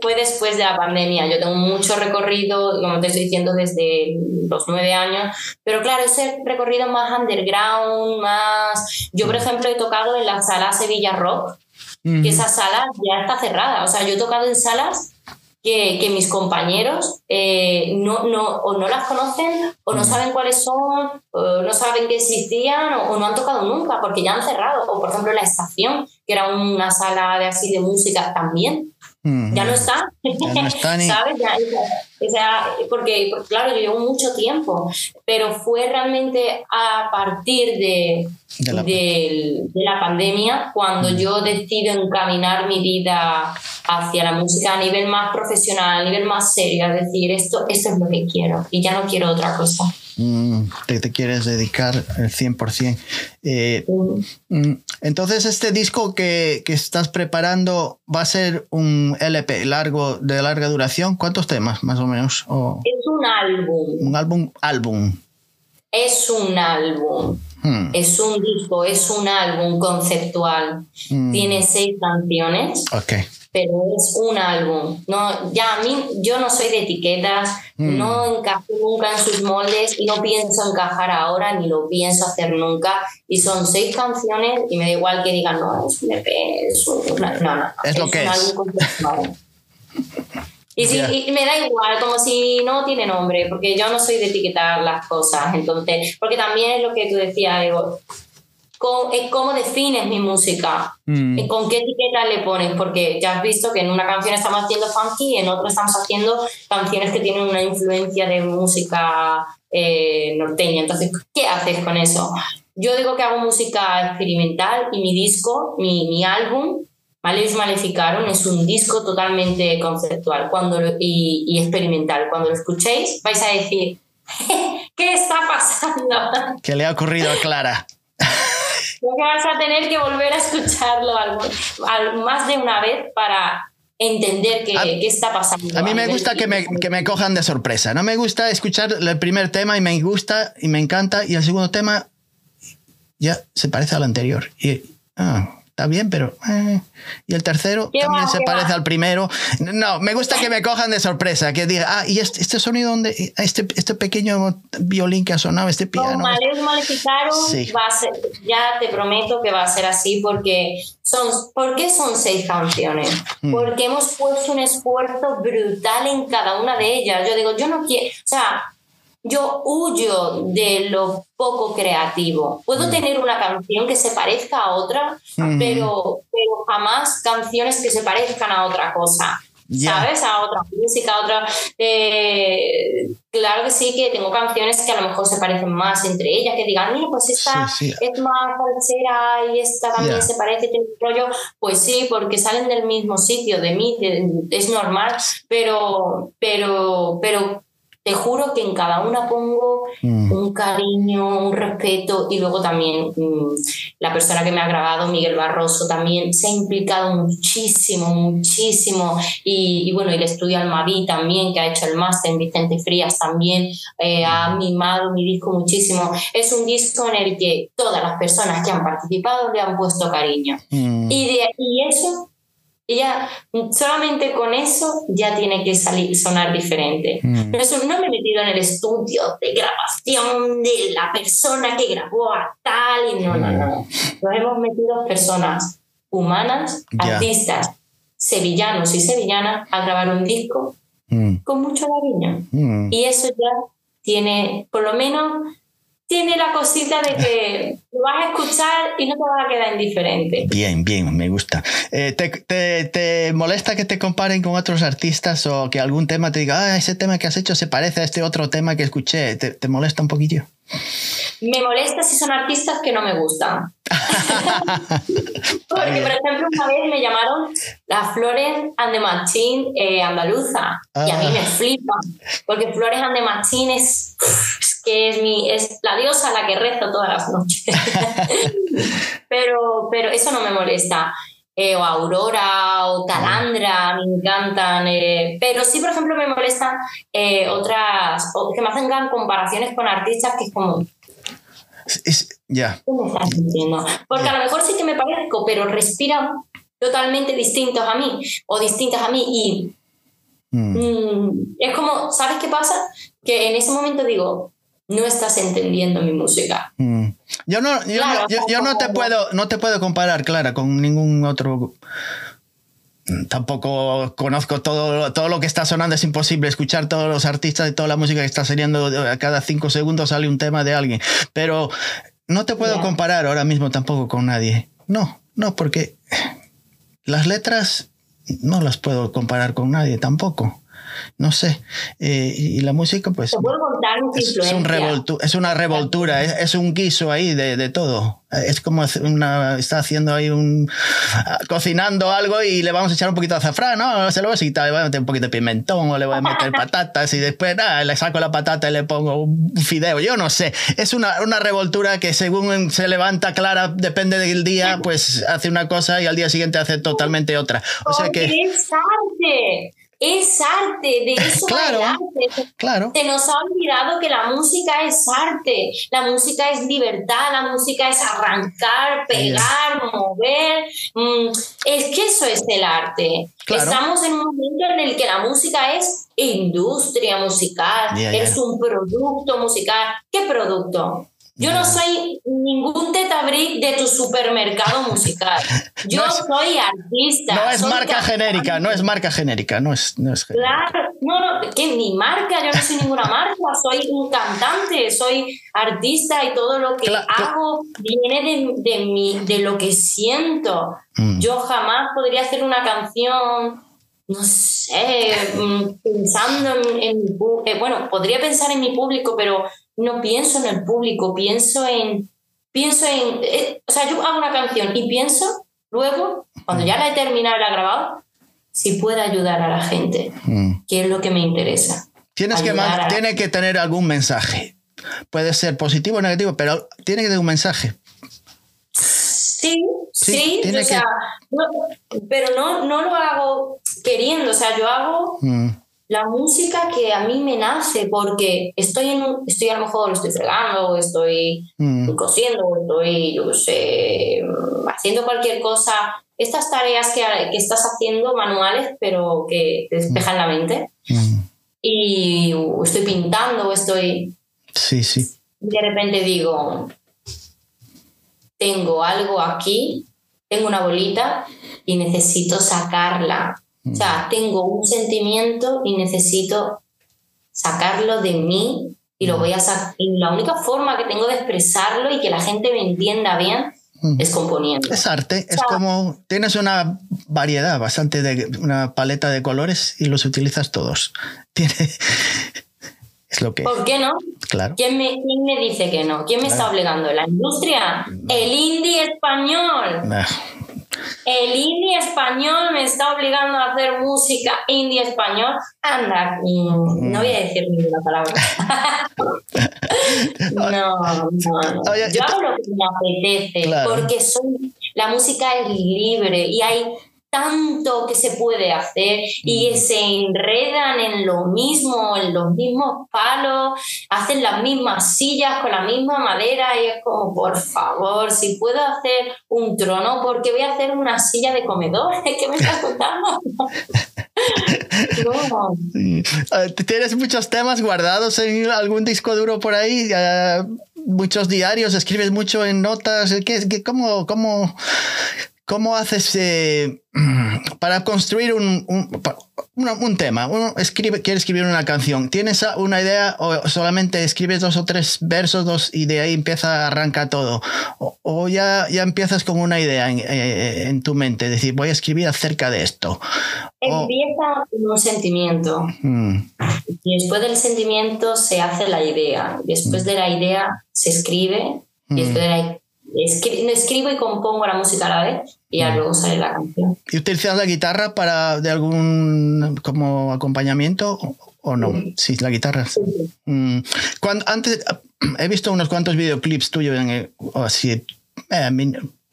Fue después de la pandemia. Yo tengo mucho recorrido, como te estoy diciendo, desde los nueve años, pero claro, ese recorrido más underground, más... Yo, por ejemplo, he tocado en la sala Sevilla Rock, que esa sala ya está cerrada. O sea, yo he tocado en salas que, mis compañeros eh, no, no, o no las conocen o no saben cuáles son, o no saben que existían o, no han tocado nunca porque ya han cerrado. O por ejemplo la estación, que era una sala de así de música también. Ya no está. Ya no está ni... (laughs) ¿Sabes? o sea, porque, claro, yo llevo mucho tiempo, pero fue realmente a partir de, de, la... de la pandemia cuando yo decido encaminar mi vida hacia la música a nivel más profesional, a nivel más serio, es decir, esto, esto es lo que quiero y ya no quiero otra cosa. Mm, te, quieres dedicar al 100%. Eh, mm, entonces, este disco que, que, estás preparando va a ser un LP largo, de larga duración. ¿Cuántos temas, más o menos? Es un álbum. Un álbum, álbum. Es un álbum. Hmm. Es un disco, es un álbum conceptual. Hmm. Tiene seis canciones. Okay pero es un álbum. No, ya a mí, yo no soy de etiquetas, mm. no encajo nunca en sus moldes y no pienso encajar ahora ni lo pienso hacer nunca. Y son seis canciones y me da igual que digan, no, es un EP, es un... No, no, es, lo que es. (laughs) Y, y, me da igual, como si no tiene nombre, porque yo no soy de etiquetar las cosas, entonces, porque también es lo que tú decías, digo, es cómo defines mi música, mm. con qué etiqueta le pones, porque ya has visto que en una canción estamos haciendo funky y en otra estamos haciendo canciones que tienen una influencia de música eh, norteña. Entonces, ¿qué haces con eso? Yo digo que hago música experimental y mi disco, mi, mi álbum, Maleus Maleficaron, es un disco totalmente conceptual cuando y, y experimental. Cuando lo escuchéis vais a decir, (laughs) ¿qué está pasando? ¿Qué le ha ocurrido a Clara? (laughs) que vas a tener que volver a escucharlo algo, más de una vez para entender qué, está pasando. A mí me gusta que me, que me, cojan de sorpresa. No me gusta escuchar el primer tema y me gusta y me encanta y el segundo tema ya se parece al anterior. Y, ah, está bien, pero... Eh. Y el tercero también se parece al primero. No, me gusta que me cojan de sorpresa, que diga, ah, y este, este sonido donde, este, este pequeño violín que ha sonado, este piano. sí. va a ser, ya te prometo que va a ser así porque son, ¿por qué son seis canciones? Mm. Porque hemos puesto un esfuerzo brutal en cada una de ellas. Yo digo, yo no quiero, o sea, yo huyo de lo poco creativo. Puedo mm. tener una canción que se parezca a otra, mm. pero, pero jamás canciones que se parezcan a otra cosa. ¿Sabes? A otra música, a otra. Eh, claro que sí, que tengo canciones que a lo mejor se parecen más entre ellas, que digan, mira, pues esta es más falsera y esta también se parece, tiene un rollo. Pues sí, porque salen del mismo sitio, de mí, es normal, pero, pero, pero te juro que en cada una pongo mm. un cariño, un respeto y luego también mm, la persona que me ha grabado, Miguel Barroso, también se ha implicado muchísimo, muchísimo. Y, bueno, el estudio Almaví también, que ha hecho el máster en Vicente Frías, también eh, ha mimado mi disco muchísimo. Es un disco en el que todas las personas que han participado le han puesto cariño. Mm. Y, de, y eso ya solamente con eso ya tiene que salir, sonar diferente. Mm. Eso no me he metido en el estudio de grabación de la persona que grabó a tal y no, no, no. Mm. Nos hemos metido personas humanas, artistas, sevillanos y sevillanas a grabar un disco mm. con mucho cariño. Y eso ya tiene, por lo menos, tiene la cosita de que lo vas a escuchar y no te vas a quedar indiferente. Bien, bien, me gusta. Eh, ¿te, te, te, molesta que te comparen con otros artistas o que algún tema te diga, ah, ese tema que has hecho se parece a este otro tema que escuché? ¿Te, te molesta un poquillo? Me molesta si son artistas que no me gustan. (laughs) Porque, por ejemplo, una vez me llamaron las Flores and the Machine eh, andaluza. Y a mí me ah. flipa. Porque Flores and the Machine es, que es, mi, es la diosa a la que rezo todas las noches. (laughs) pero, pero eso no me molesta. Eh, o Aurora o Calandra, me encantan. Eh, pero sí, por ejemplo, me molestan eh, otras, que me hacen gran comparaciones con artistas que es como. ya. Porque a lo mejor sí que me parezco, pero respiran totalmente distintos a mí o distintas a mí y. Mm. Mm, es como, ¿sabes qué pasa? Que en ese momento digo, no estás entendiendo mi música. Mm. Yo no, yo, no, te puedo, no te puedo comparar, Clara, con ningún otro. Tampoco conozco todo, todo lo que está sonando, es imposible escuchar todos los artistas y toda la música que está saliendo. Cada cinco segundos sale un tema de alguien. Pero no te puedo comparar ahora mismo tampoco con nadie. No, no, porque las letras no las puedo comparar con nadie tampoco no sé. Eh, y la música, pues. es, un es una revoltura, es, un guiso ahí de, de todo. Es como una, está haciendo ahí un. cocinando algo y le vamos a echar un poquito de azafrán, ¿no? Se lo voy a quitar, le voy a meter un poquito de pimentón o le voy a meter (laughs) patatas y después nada, le saco la patata y le pongo un fideo. Yo no sé. Es una, una revoltura que según se levanta clara, depende del día, pues hace una cosa y al día siguiente hace totalmente otra. O sea que es arte, de eso claro, el arte. Claro. Se nos ha olvidado que la música es arte, la música es libertad, la música es arrancar, pegar, mover. Mm, es que eso es el arte. Estamos en un momento en el que la música es industria musical, es un producto musical. ¿Qué producto? Yo no soy ningún tetabric de tu supermercado musical. (laughs) Yo soy artista. No es marca genérica, no es marca genérica, no es, no es Claro, no, no, que ni marca, yo no soy ninguna marca, soy un cantante, soy artista y todo lo que hago viene de, de, mi, de lo que siento. Mm. Yo jamás podría hacer una canción no sé, mm, pensando en, en eh, bueno, podría pensar en mi público, pero no pienso en el público, pienso en, pienso en, eh, o sea, yo hago una canción y pienso luego, cuando ya la he terminado y la he grabado, si puede ayudar a la gente, mm. que es lo que me interesa. Tienes que tiene que tener algún mensaje. Puede ser positivo o negativo, pero tiene que tener un mensaje. Sí, sí, o sea, pero no, no lo hago queriendo, o sea, yo hago mm la música que a mí me nace porque estoy en estoy a lo mejor estoy fregando, estoy mm. cosiendo, estoy, yo sé, haciendo cualquier cosa. Estas tareas que, que, estás haciendo manuales, pero que te despejan la mente. Mm. Y estoy pintando, estoy... Sí, sí. de repente digo, tengo algo aquí, tengo una bolita y necesito sacarla o sea, tengo un sentimiento y necesito sacarlo de mí y lo voy a sacar. Y la única forma que tengo de expresarlo y que la gente me entienda bien es componiendo. Es arte, es como tienes una variedad bastante de una paleta de colores y los utilizas todos. (laughs) Tiene es lo que ¿Por qué no? Claro. ¿Quién me, me dice que no? ¿Quién me está obligando? ¿La industria? ¿El indie español? El indie español me está obligando a hacer música indie español. Anda, no voy a decir ninguna palabra. (laughs) no, no, no. Yo hago lo que me apetece porque soy, la música es libre y hay tanto que se puede hacer y mm. se enredan en lo mismo, en los mismos palos, hacen las mismas sillas con la misma madera y es como, por favor, si puedo hacer un trono, ¿por qué voy a hacer una silla de comedor? (laughs) ¿Qué me estás contando? (laughs) ¿Tienes muchos temas guardados en algún disco duro por ahí? muchos diarios, escribes mucho en notas. ¿Qué, cómo, cómo, ¿Cómo haces eh, (clears throat) para construir un, un, tema? Uno escribe, quiere escribir una canción. ¿Tienes una idea o solamente escribes dos o tres versos dos, y de ahí empieza, arranca todo? ¿O, ya, ya empiezas con una idea en, eh, en, tu mente? Decir, voy a escribir acerca de esto. Empieza con un sentimiento. Mm. Y después del sentimiento se hace la idea. Después mm. de la idea se escribe. Y después de la escribo y compongo la música a la vez y ya mm. luego sale la canción. ¿Y utilizas la guitarra para de algún como acompañamiento o no? Sí, la guitarra. Mm. Cuando, antes he visto unos cuantos videoclips tuyos en así eh,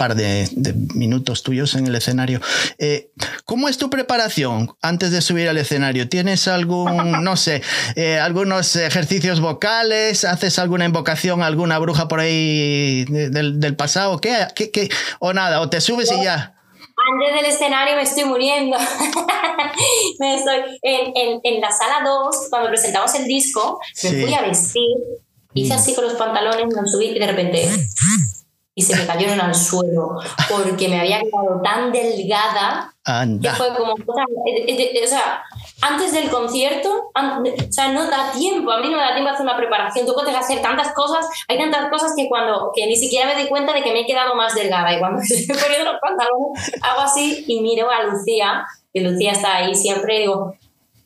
par de, minutos tuyos en el escenario. Eh, ¿Cómo es tu preparación antes de subir al escenario? ¿Tienes algún, (laughs) no sé, eh, algunos ejercicios vocales? ¿Haces alguna invocación a alguna bruja por ahí del, pasado? ¿Qué, qué, ¿O nada? ¿O te subes y ya? Antes del escenario me estoy muriendo. (laughs) me estoy, en, la sala 2, cuando presentamos el disco, me fui a vestir, hice así con los pantalones, me subí y de repente y se me cayeron al suelo porque me había quedado tan delgada que fue como, o sea, antes del concierto, o sea, no da tiempo, a mí no me da tiempo hacer una preparación, tú puedes hacer tantas cosas, hay tantas cosas que cuando, que ni siquiera me doy cuenta de que me he quedado más delgada y cuando (laughs) estoy poniendo los pantalones hago así y miro a Lucía, que Lucía está ahí siempre y digo,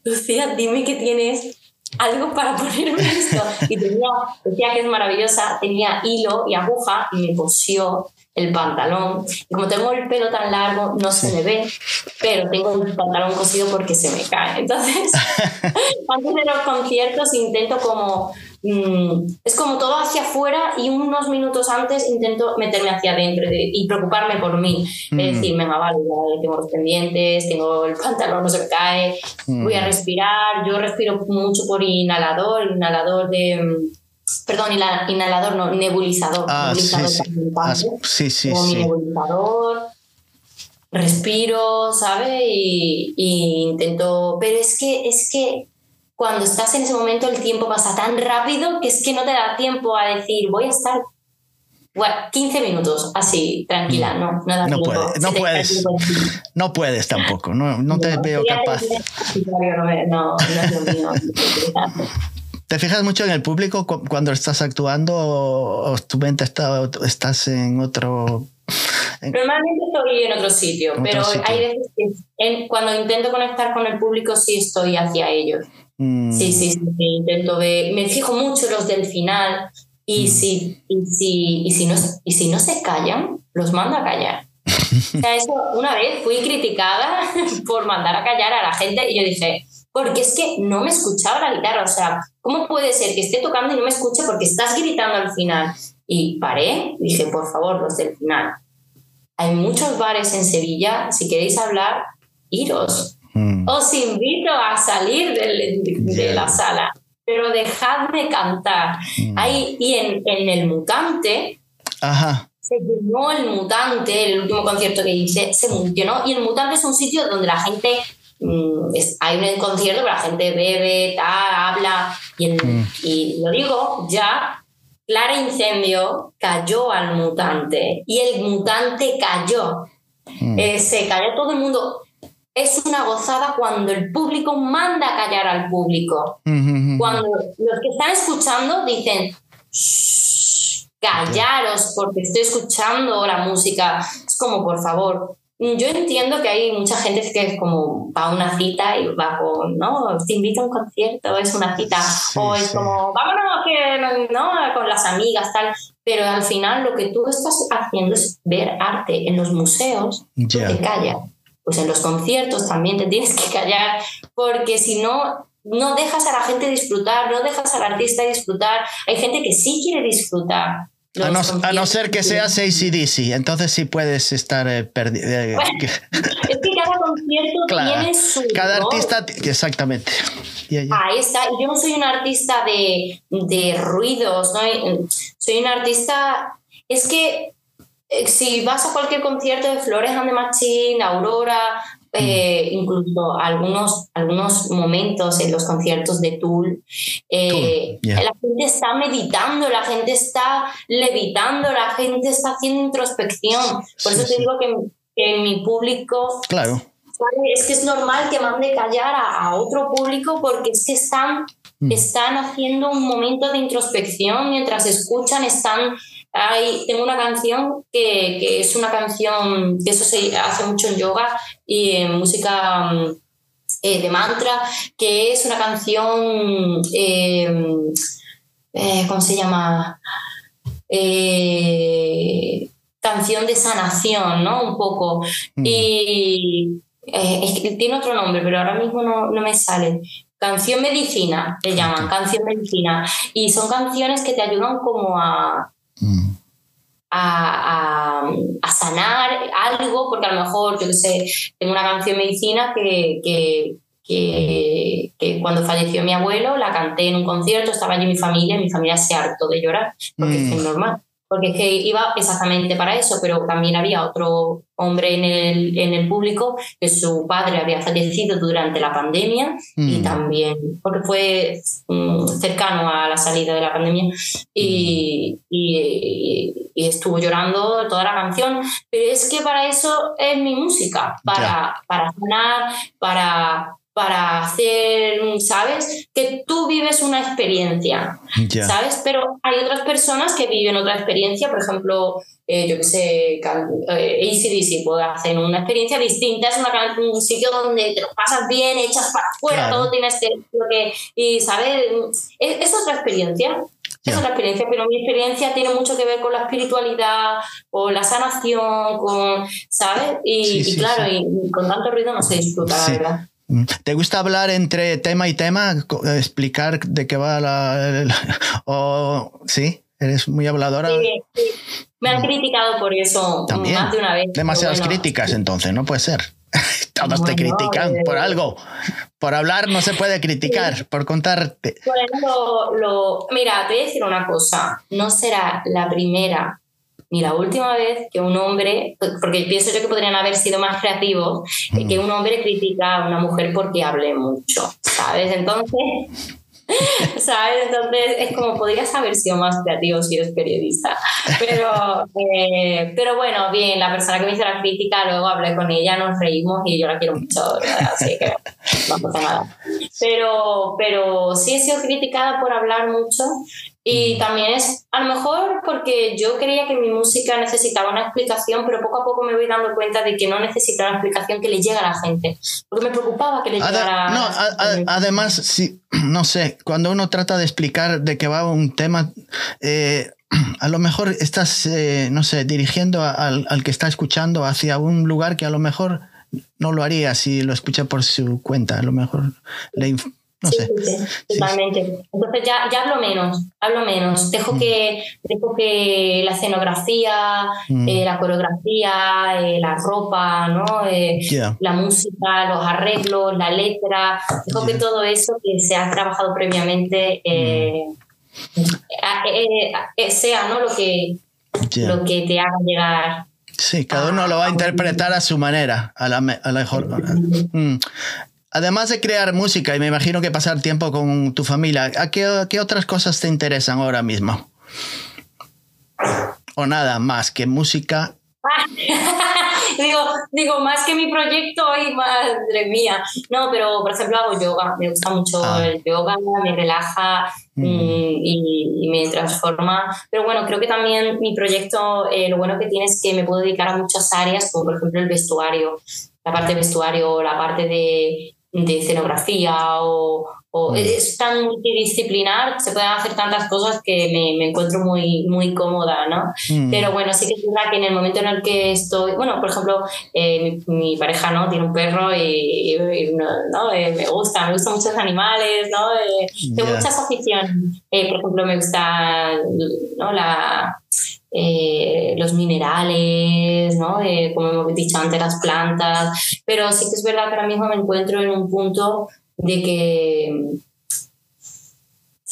Lucía, dime qué tienes algo para ponerme esto. Y tenía, decía que es maravillosa, tenía hilo y aguja y me cosió el pantalón. Y como tengo el pelo tan largo, no se me ve, pero tengo el pantalón cosido porque se me cae. Entonces, (laughs) antes de los conciertos intento como Mm, es como todo hacia afuera y unos minutos antes intento meterme hacia adentro y preocuparme por mí. Es mm. decir, venga, vale, tengo los pendientes, tengo el (laughs) pantalón, no se me cae, voy a mm. respirar. Yo respiro mucho por inhalador, inhalador de. Perdón, inhalador, no, nebulizador. Ah, nebulizador sí, sí. sí, sí, mi nebulizador respiro, ¿sabes? Y, y, intento, pero es que, es que cuando estás en ese momento el tiempo pasa tan rápido que es que no te da tiempo a decir voy a estar 15 minutos así, tranquila, no, no da no tiempo. no puedes, no puedes tampoco, no, no te veo capaz. ¿Te fijas mucho en el público cuando estás actuando o, tu mente está, estás en otro... Normalmente estoy en otro sitio, pero hay veces que cuando intento conectar con el público sí estoy hacia ellos. Mm. Sí, sí, sí, intento ver, me fijo mucho los del final y, mm. si, y, si, y, si no, y si no se callan, los mando a callar. o sea, eso, una vez fui criticada (laughs) por mandar a callar a la gente y yo dije, porque es que no me escuchaba la guitarra, o sea, ¿cómo puede ser que esté tocando y no me escuche porque estás gritando al final? Y paré, y dije, por favor, los del final. Hay muchos bares en Sevilla, si queréis hablar, iros. Mm. Os invito a salir de, la sala, pero dejadme cantar. Mm. Ahí, y en, en el mutante, se llenó el mutante, el último concierto que hice, se llenó. Y el mutante es un sitio donde la gente mm, hay un concierto pero la gente bebe, tal, habla, y, y, lo digo ya, Clara Incendio cayó al mutante y el mutante cayó. Eh, se cayó todo el mundo es una gozada cuando el público manda a callar al público. Cuando los que están escuchando dicen, callaros porque estoy escuchando la música. Es como, por favor. Yo entiendo que hay mucha gente que es como va a una cita y va con, no, te invita a un concierto, es una cita, o es como, vámonos, que, no, con las amigas, tal. Pero al final lo que tú estás haciendo es ver arte en los museos, te callas pues en los conciertos también te tienes que callar, porque si no, no dejas a la gente disfrutar, no dejas al artista disfrutar. Hay gente que sí quiere disfrutar. A no, ser que seas ACDC, entonces sí puedes estar eh, perdido. Eh, (laughs) es que cada concierto (laughs) tiene su. Cada artista, exactamente. Ahí está. Yo no soy un artista de, de ruidos, ¿no? soy un artista. Es que si vas a cualquier concierto de Flores and the Machine, Aurora, eh, mm. incluso algunos, algunos momentos en los conciertos de Tool, eh, la gente está meditando, la gente está levitando, la gente está haciendo introspección. Por eso te digo que, en mi público... Claro. Es que es normal que mande callar a, otro público porque es que están, mm. están haciendo un momento de introspección mientras escuchan, están tengo una canción que, que, es una canción, que eso se hace mucho en yoga y en música mm, eh, de mantra, que es una canción, em, eh, ¿cómo se llama? Eh, canción de sanación, ¿no? Un poco. Mm. Y eh, tiene otro nombre, pero ahora mismo no, no me sale. Canción medicina, le llaman, canción medicina. Y son canciones que te ayudan como a, Mm. a, a- a sanar algo, porque a lo mejor, yo qué sé, tengo una canción medicina que, que, que, que cuando falleció mi abuelo la canté en un concierto, estaba allí mi familia y mi familia se hartó de llorar, porque es que es Mm. normal. Porque es que iba exactamente para eso, pero también había otro hombre en el, en el público que su padre había fallecido durante la pandemia y Mm. también, porque fue mm, cercano a la salida de la pandemia y, y- y estuvo llorando toda la canción, pero es que para eso es mi música, para, para sanar, para, para hacer, ¿sabes? Que tú vives una experiencia, Ya. ¿sabes? Pero hay otras personas que viven otra experiencia, por ejemplo, eh, yo qué sé, can- eh, ACDC puede hacer una experiencia distinta, es una un sitio donde te lo pasas bien, echas para afuera, Claro. todo tienes que, lo que y, ¿sabes? Es, es otra experiencia. Es Ya. otra experiencia, pero mi experiencia tiene mucho que ver con la espiritualidad, con la sanación, con, ¿sabes? Y, Sí, y sí, claro, sí. Y, y con tanto ruido no se disfruta, la verdad. ¿Te gusta hablar entre tema y tema? Explicar de qué va la... el- (laughs) o sí, eres muy habladora. Sí, sí. Me han criticado por eso También. más de una vez. Demasiadas bueno. críticas entonces, no puede ser. (laughs) Todos te critican eh. por algo. Por hablar no se puede criticar, por contarte. Bueno, lo, lo- mira, te voy a decir una cosa. No será la primera ni la última vez que un hombre, porque pienso yo que podrían haber sido más creativos, eh, que un hombre critica a una mujer porque hable mucho, ¿sabes? Entonces, (laughs) ¿sabes? Entonces es como podrías haber sido más creativo si eres periodista. Pero, eh, pero bueno, bien, la persona que me hizo la crítica, luego hablé con ella, nos reímos y yo la quiero mucho, ¿verdad? así que no pasa nada. Pero, pero sí he sido criticada por hablar mucho y también es a lo mejor porque yo creía que mi música necesitaba una explicación, pero poco a poco me voy dando cuenta de que no necesita una explicación que le llegue a la gente. Porque me preocupaba que le llegara. no, a- a- además, sí, (clears throat) no sé, cuando uno trata de explicar de qué va un tema, eh, (clears throat) a lo mejor estás, eh, no sé, dirigiendo al, al que está escuchando hacia un lugar que a lo mejor no lo haría si lo escucha por su cuenta. A lo mejor le, no Sí, sé. sí, sí, totalmente. Entonces ya, ya hablo menos, hablo menos. Dejo que, dejo que la escenografía, Mm. eh, la coreografía, eh, la ropa, ¿no? Eh, la música, los arreglos, la letra, dejo que todo eso que se ha trabajado previamente eh, sea ¿no? lo, que, lo que te haga llegar. Sí, cada uno lo va a interpretar a su manera, a la, a la mejor. Mm. Además de crear música y me imagino que pasar tiempo con tu familia, ¿a qué, qué otras cosas te interesan ahora mismo? O nada más que música. (laughs) digo, digo, más que mi proyecto, ay, madre mía. No, pero por ejemplo hago yoga, me gusta mucho Ah. el yoga, me relaja Mm. mm, y, y me transforma. Pero bueno, creo que también mi proyecto, eh, lo bueno que tiene es que me puedo dedicar a muchas áreas, como por ejemplo el vestuario, la parte de vestuario, la parte de, de escenografía o, o- Mm. es tan multidisciplinar, se pueden hacer tantas cosas que me, me encuentro muy, muy cómoda, ¿no? Mm. Pero bueno, sí que es verdad que en el momento en el que estoy, bueno, por ejemplo, eh, mi, mi pareja no tiene un perro y, y- y no, ¿no? Eh, me gusta, me gustan muchos animales, ¿no? Eh, tengo Ya. muchas aficiones. Eh, por ejemplo, me gusta ¿no? la, eh, los minerales, ¿no? Eh, como hemos dicho antes, las plantas. Pero sí que es verdad que ahora mismo me encuentro en un punto de que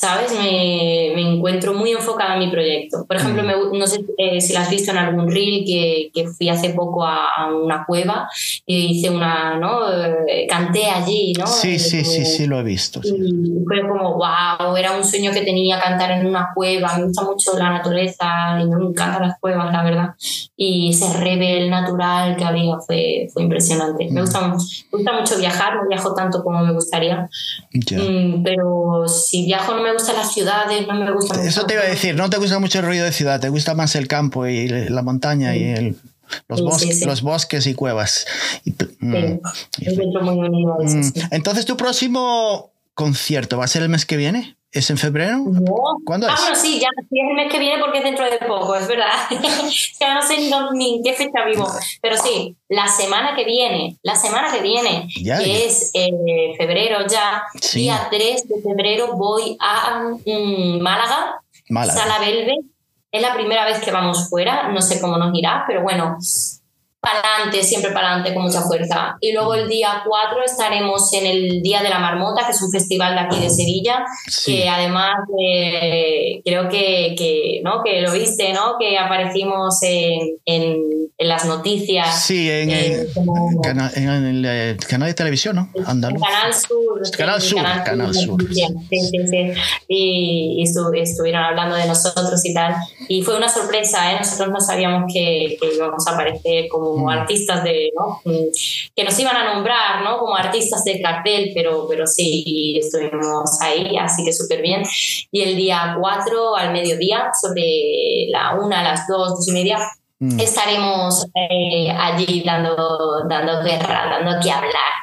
¿sabes? Me, me encuentro muy enfocada en mi proyecto. Por ejemplo, me gu- no sé eh, si lo has visto en algún reel que, que fui hace poco a, a una cueva y hice una, ¿no? Eh, canté allí, ¿no? Sí, Eh, sí, sí, sí, lo he visto. sí. y fue como, wow, era un sueño que tenía cantar en una cueva. Me gusta mucho la naturaleza y me encantan las cuevas, la verdad. Y ese rebel natural que había fue, fue impresionante. Me, gusta, me gusta mucho viajar, no viajo tanto como me gustaría. Ya. Mm, pero si viajo no me gustan las ciudades, no me Eso te iba a decir, no te gusta mucho el ruido de ciudad, te gusta más el campo y la montaña y el- los, Sí, bos- sí, sí. los bosques y cuevas. Y mm, muy mm. Entonces, tu próximo concierto va a ser el mes que viene ¿Es en febrero? ¿Cuándo ah, es? bueno, sí, ya es el mes que viene porque es dentro de poco, es verdad. (laughs) ya no sé ni, en qué fecha vivo. Pero sí, la semana que viene, la semana que viene, que es eh, febrero ya, día 3 de febrero voy a mm, Málaga, Málaga, Sala Belve. Es la primera vez que vamos fuera, no sé cómo nos irá, pero bueno, para adelante, siempre para adelante con mucha fuerza. Y luego el día 4 estaremos en el Día de la Marmota, que es un festival de aquí de Sevilla, que además eh, creo que, que, ¿no? que lo viste, ¿no? que aparecimos en, en, las noticias. Sí, en, el, eh, eh, canal de televisión, ¿no? Andaluz. Canal Sur. Canal Sur. Canal, Sur. Sí, sí, sí. Y, y estuvieron hablando de nosotros y tal. Y fue una sorpresa, ¿eh? nosotros no sabíamos que, que íbamos a aparecer como como artistas de, ¿no? Mm, que nos iban a nombrar, ¿no? Como artistas del cartel, pero, pero sí, estuvimos ahí, así que súper bien. Y el día 4 al mediodía, sobre la 1 a las 2, 2 y media, Mm. estaremos eh, allí dando, dando guerra, dando que hablar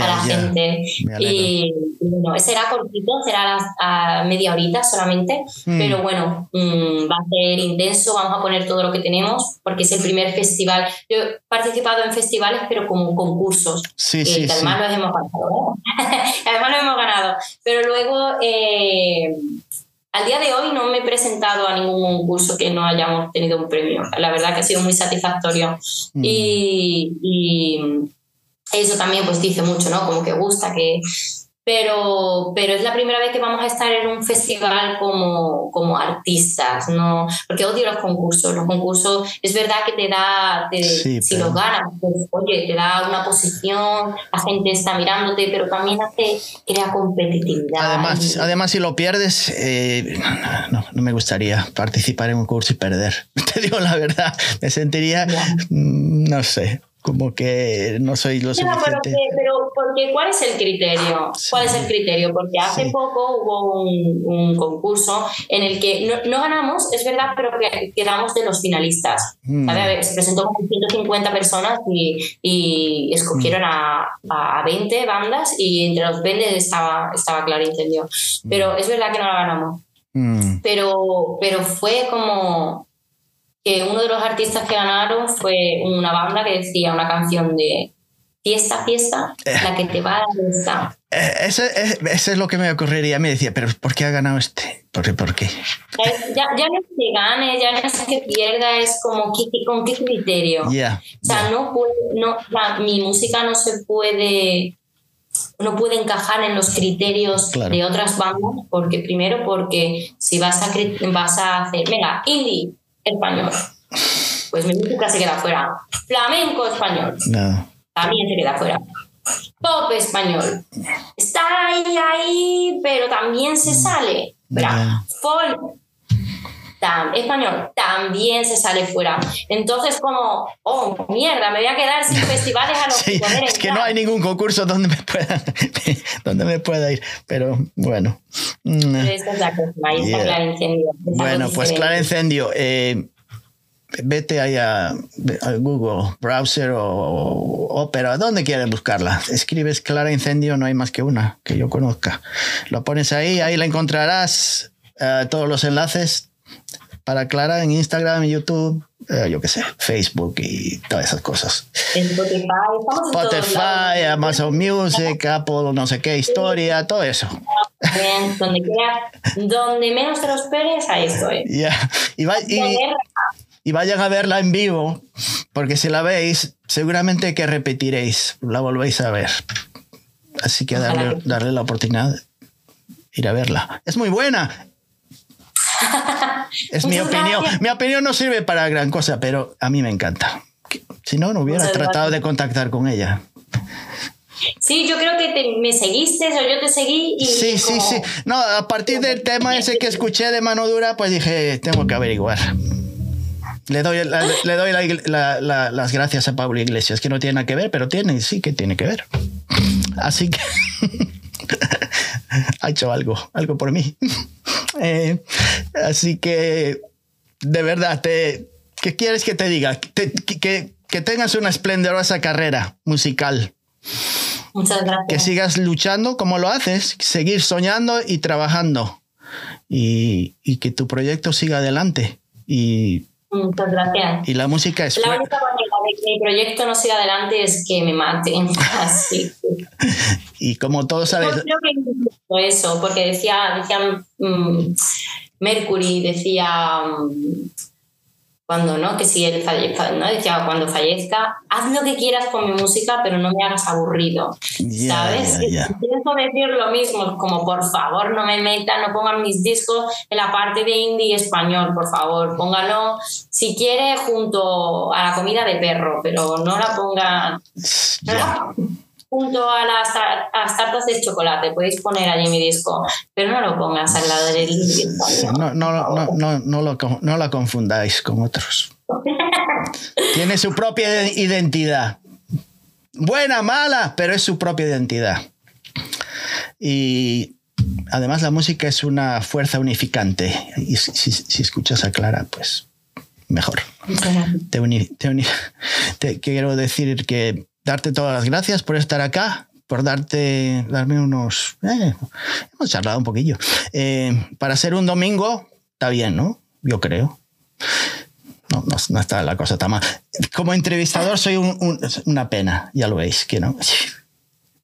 a la gente. Y, bueno, será cortito, será a, media horita solamente, mm. pero bueno, mm, va a ser intenso, vamos a poner todo lo que tenemos, porque es el primer festival. Yo he participado en festivales, pero como concursos, sí, sí, además los hemos ganado. (laughs) además lo hemos ganado, pero luego... Eh, al día de hoy no me he presentado a ningún concurso que no hayamos tenido un premio. La verdad que ha sido muy satisfactorio. Mm. Y, y, eso también pues dice mucho, ¿no? Como que gusta que pero, pero es la primera vez que vamos a estar en un festival como, como artistas, ¿no? Porque odio los concursos. Los concursos es verdad que te da, si los ganas, pues, oye, te da una posición, la gente está mirándote, pero también hace, crea competitividad. Además, además si lo pierdes, eh, no, no, me gustaría participar en un concurso y perder. (laughs) Te digo la verdad, me sentiría, mm, no sé, como que no soy lo suficiente. pero, porque, ¿cuál es el criterio? ¿Cuál es el criterio? Porque hace poco hubo un, concurso en el que no, ganamos, es verdad, pero quedamos de los finalistas. Mm. se presentó con 150 personas y, y escogieron mm. a, a, 20 bandas y entre los 20 estaba, estaba Claro Incendio. Pero mm. es verdad que no la ganamos. Pero, pero fue como uno de los artistas que ganaron fue una banda que decía una canción de fiesta, fiesta, eh. la que te va a dar eh, Ese, es lo que me ocurriría. Me decía, pero ¿por qué ha ganado este? ¿Por qué? ¿Por qué? Ya, ya no es que gane, ya no es que pierda, es como con qué criterio. o sea, no, no mi música no se puede no puede encajar en los criterios de otras bandas, porque primero porque si vas a, vas a hacer, venga, indie, español. Pues mi música se queda fuera. Flamenco español. También se queda fuera. Pop español. Está ahí, ahí, pero también se sale. Folk español también se sale fuera. Entonces, como, oh, mierda, me voy a quedar sin (laughs) festivales a los que Es que no hay ningún concurso donde me pueda, (laughs) donde me pueda ir, pero bueno. Esta es la cosa, ahí Clara Incendio. Bueno, pues Clara Incendio. Eh, vete ahí a, Google, browser o, Opera, donde quieres buscarla. Escribes Clara Incendio, no hay más que una que yo conozca. Lo pones ahí, ahí la encontrarás. Eh, todos los enlaces para Clara en Instagram, YouTube, eh, yo qué sé, Facebook y todas esas cosas. Spotify, Spotify Amazon Music, Apple, no sé qué, historia, todo eso. donde, donde menos te lo esperes, ahí estoy. Y, vayan a verla en vivo, porque si la veis, seguramente que repetiréis, la volvéis a ver. Así que darle, darle la oportunidad de ir a verla. Es muy buena. (laughs) es mi opinión. Mi opinión no sirve para gran cosa, pero a mí me encanta. Si no, no hubiera tratado de contactar con ella. Sí, yo creo que me seguiste o yo te seguí y... Sí, sí, sí. No, a partir del tema ese que escuché de mano dura, pues dije, tengo que averiguar. Le doy, le doy las gracias a Pablo Iglesias, que no tiene nada que ver, pero tiene, sí que tiene que ver. Así que (laughs) (laughs) ha hecho algo, algo por mí. (laughs) Eh, así que, de verdad, te, ¿qué quieres que te diga? que, que, tengas una esplendorosa carrera musical. Muchas gracias. Que sigas luchando como lo haces, seguir soñando y trabajando. y, y que tu proyecto siga adelante. Y, Muchas gracias. y la música es... La fue- única manera de que mi proyecto no siga adelante es que me maten. (laughs) Así que- Y como todos sabes, Yo creo que eso, porque decía, decía mm, Mercury, decía mm, cuando no, que si él falle- fa- ¿no? decía cuando fallezca, haz lo que quieras con mi música, pero no me hagas aburrido. Ya, ¿Sabes? ya, ya. Y Pienso decir lo mismo, como por favor no me metan, no pongan mis discos en la parte de indie español, por favor, pónganlo si quiere junto a la comida de perro, pero no la pongan. Junto a las, a tartas de chocolate. Podéis poner allí mi disco, pero no lo pongas al lado del español. no, no, no, no, no, lo, no la confundáis con otros. (laughs) Tiene su propia identidad. Buena, mala, pero es su propia identidad. Y además la música es una fuerza unificante. Y si, si- si escuchas a Clara, pues mejor. Te, uni- te uni- te quiero decir que darte todas las gracias por estar acá, por darte, darme unos... eh, hemos charlado un poquillo. Eh, para ser un domingo, está bien, ¿no? Yo creo. No, no, no está la cosa tan mal. Como entrevistador soy un- un- una pena, ya lo veis, que no. (laughs)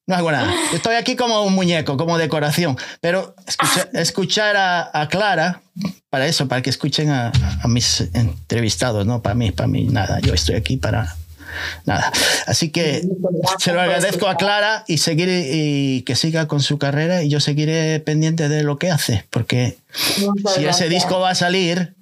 No hago nada. Estoy aquí como un muñeco, como decoración. Pero escucha- escuchar a, a Clara, para eso, para que escuchen a, a mis entrevistados, no para mí, para mí, nada. Yo estoy aquí para nada. Así que se lo agradezco a Clara y seguir y que siga con su carrera y yo seguiré pendiente de lo que hace, porque Muchas si ese disco va a salir,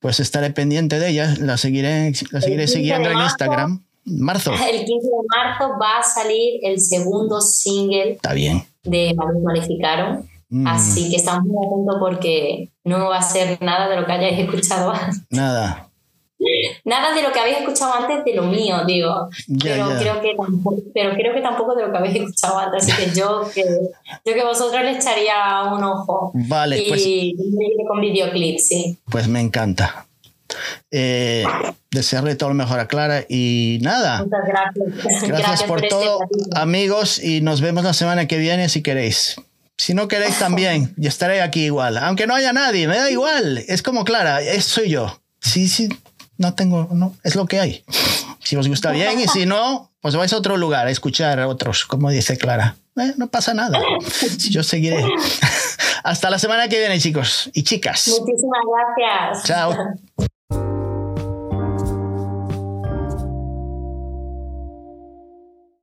pues estaré pendiente de ella, la seguiré, la seguiré 15 de siguiendo en. Instagram. Marzo, El 15 de marzo va a salir el segundo single está bien. de Malus Maleficaron. Mm, Así que estamos muy atentos porque no va a ser nada de lo que hayáis escuchado antes. Nada. Nada de lo que habéis escuchado antes de lo mío, digo. Pero. Creo que tampoco, pero creo que tampoco de lo que habéis escuchado antes. Así que yo que, yo que vosotros le echaría un ojo. Vale, y pues, con videoclip, sí. pues me encanta. Eh, desearle todo lo mejor a Clara y nada. Muchas gracias. Gracias, por este todo, amigos, y nos vemos la semana que viene si queréis. Si no queréis también, yo estaré aquí igual. Aunque no haya nadie, me da igual. Es como Clara, es, soy yo. Sí, sí, no tengo, no, es lo que hay. Si os gusta bien y si no, pues vais a otro lugar a escuchar a otros, como dice Clara. Eh, no pasa nada. Yo seguiré. (laughs) Hasta la semana que viene, chicos y chicas. Muchísimas gracias. Chao.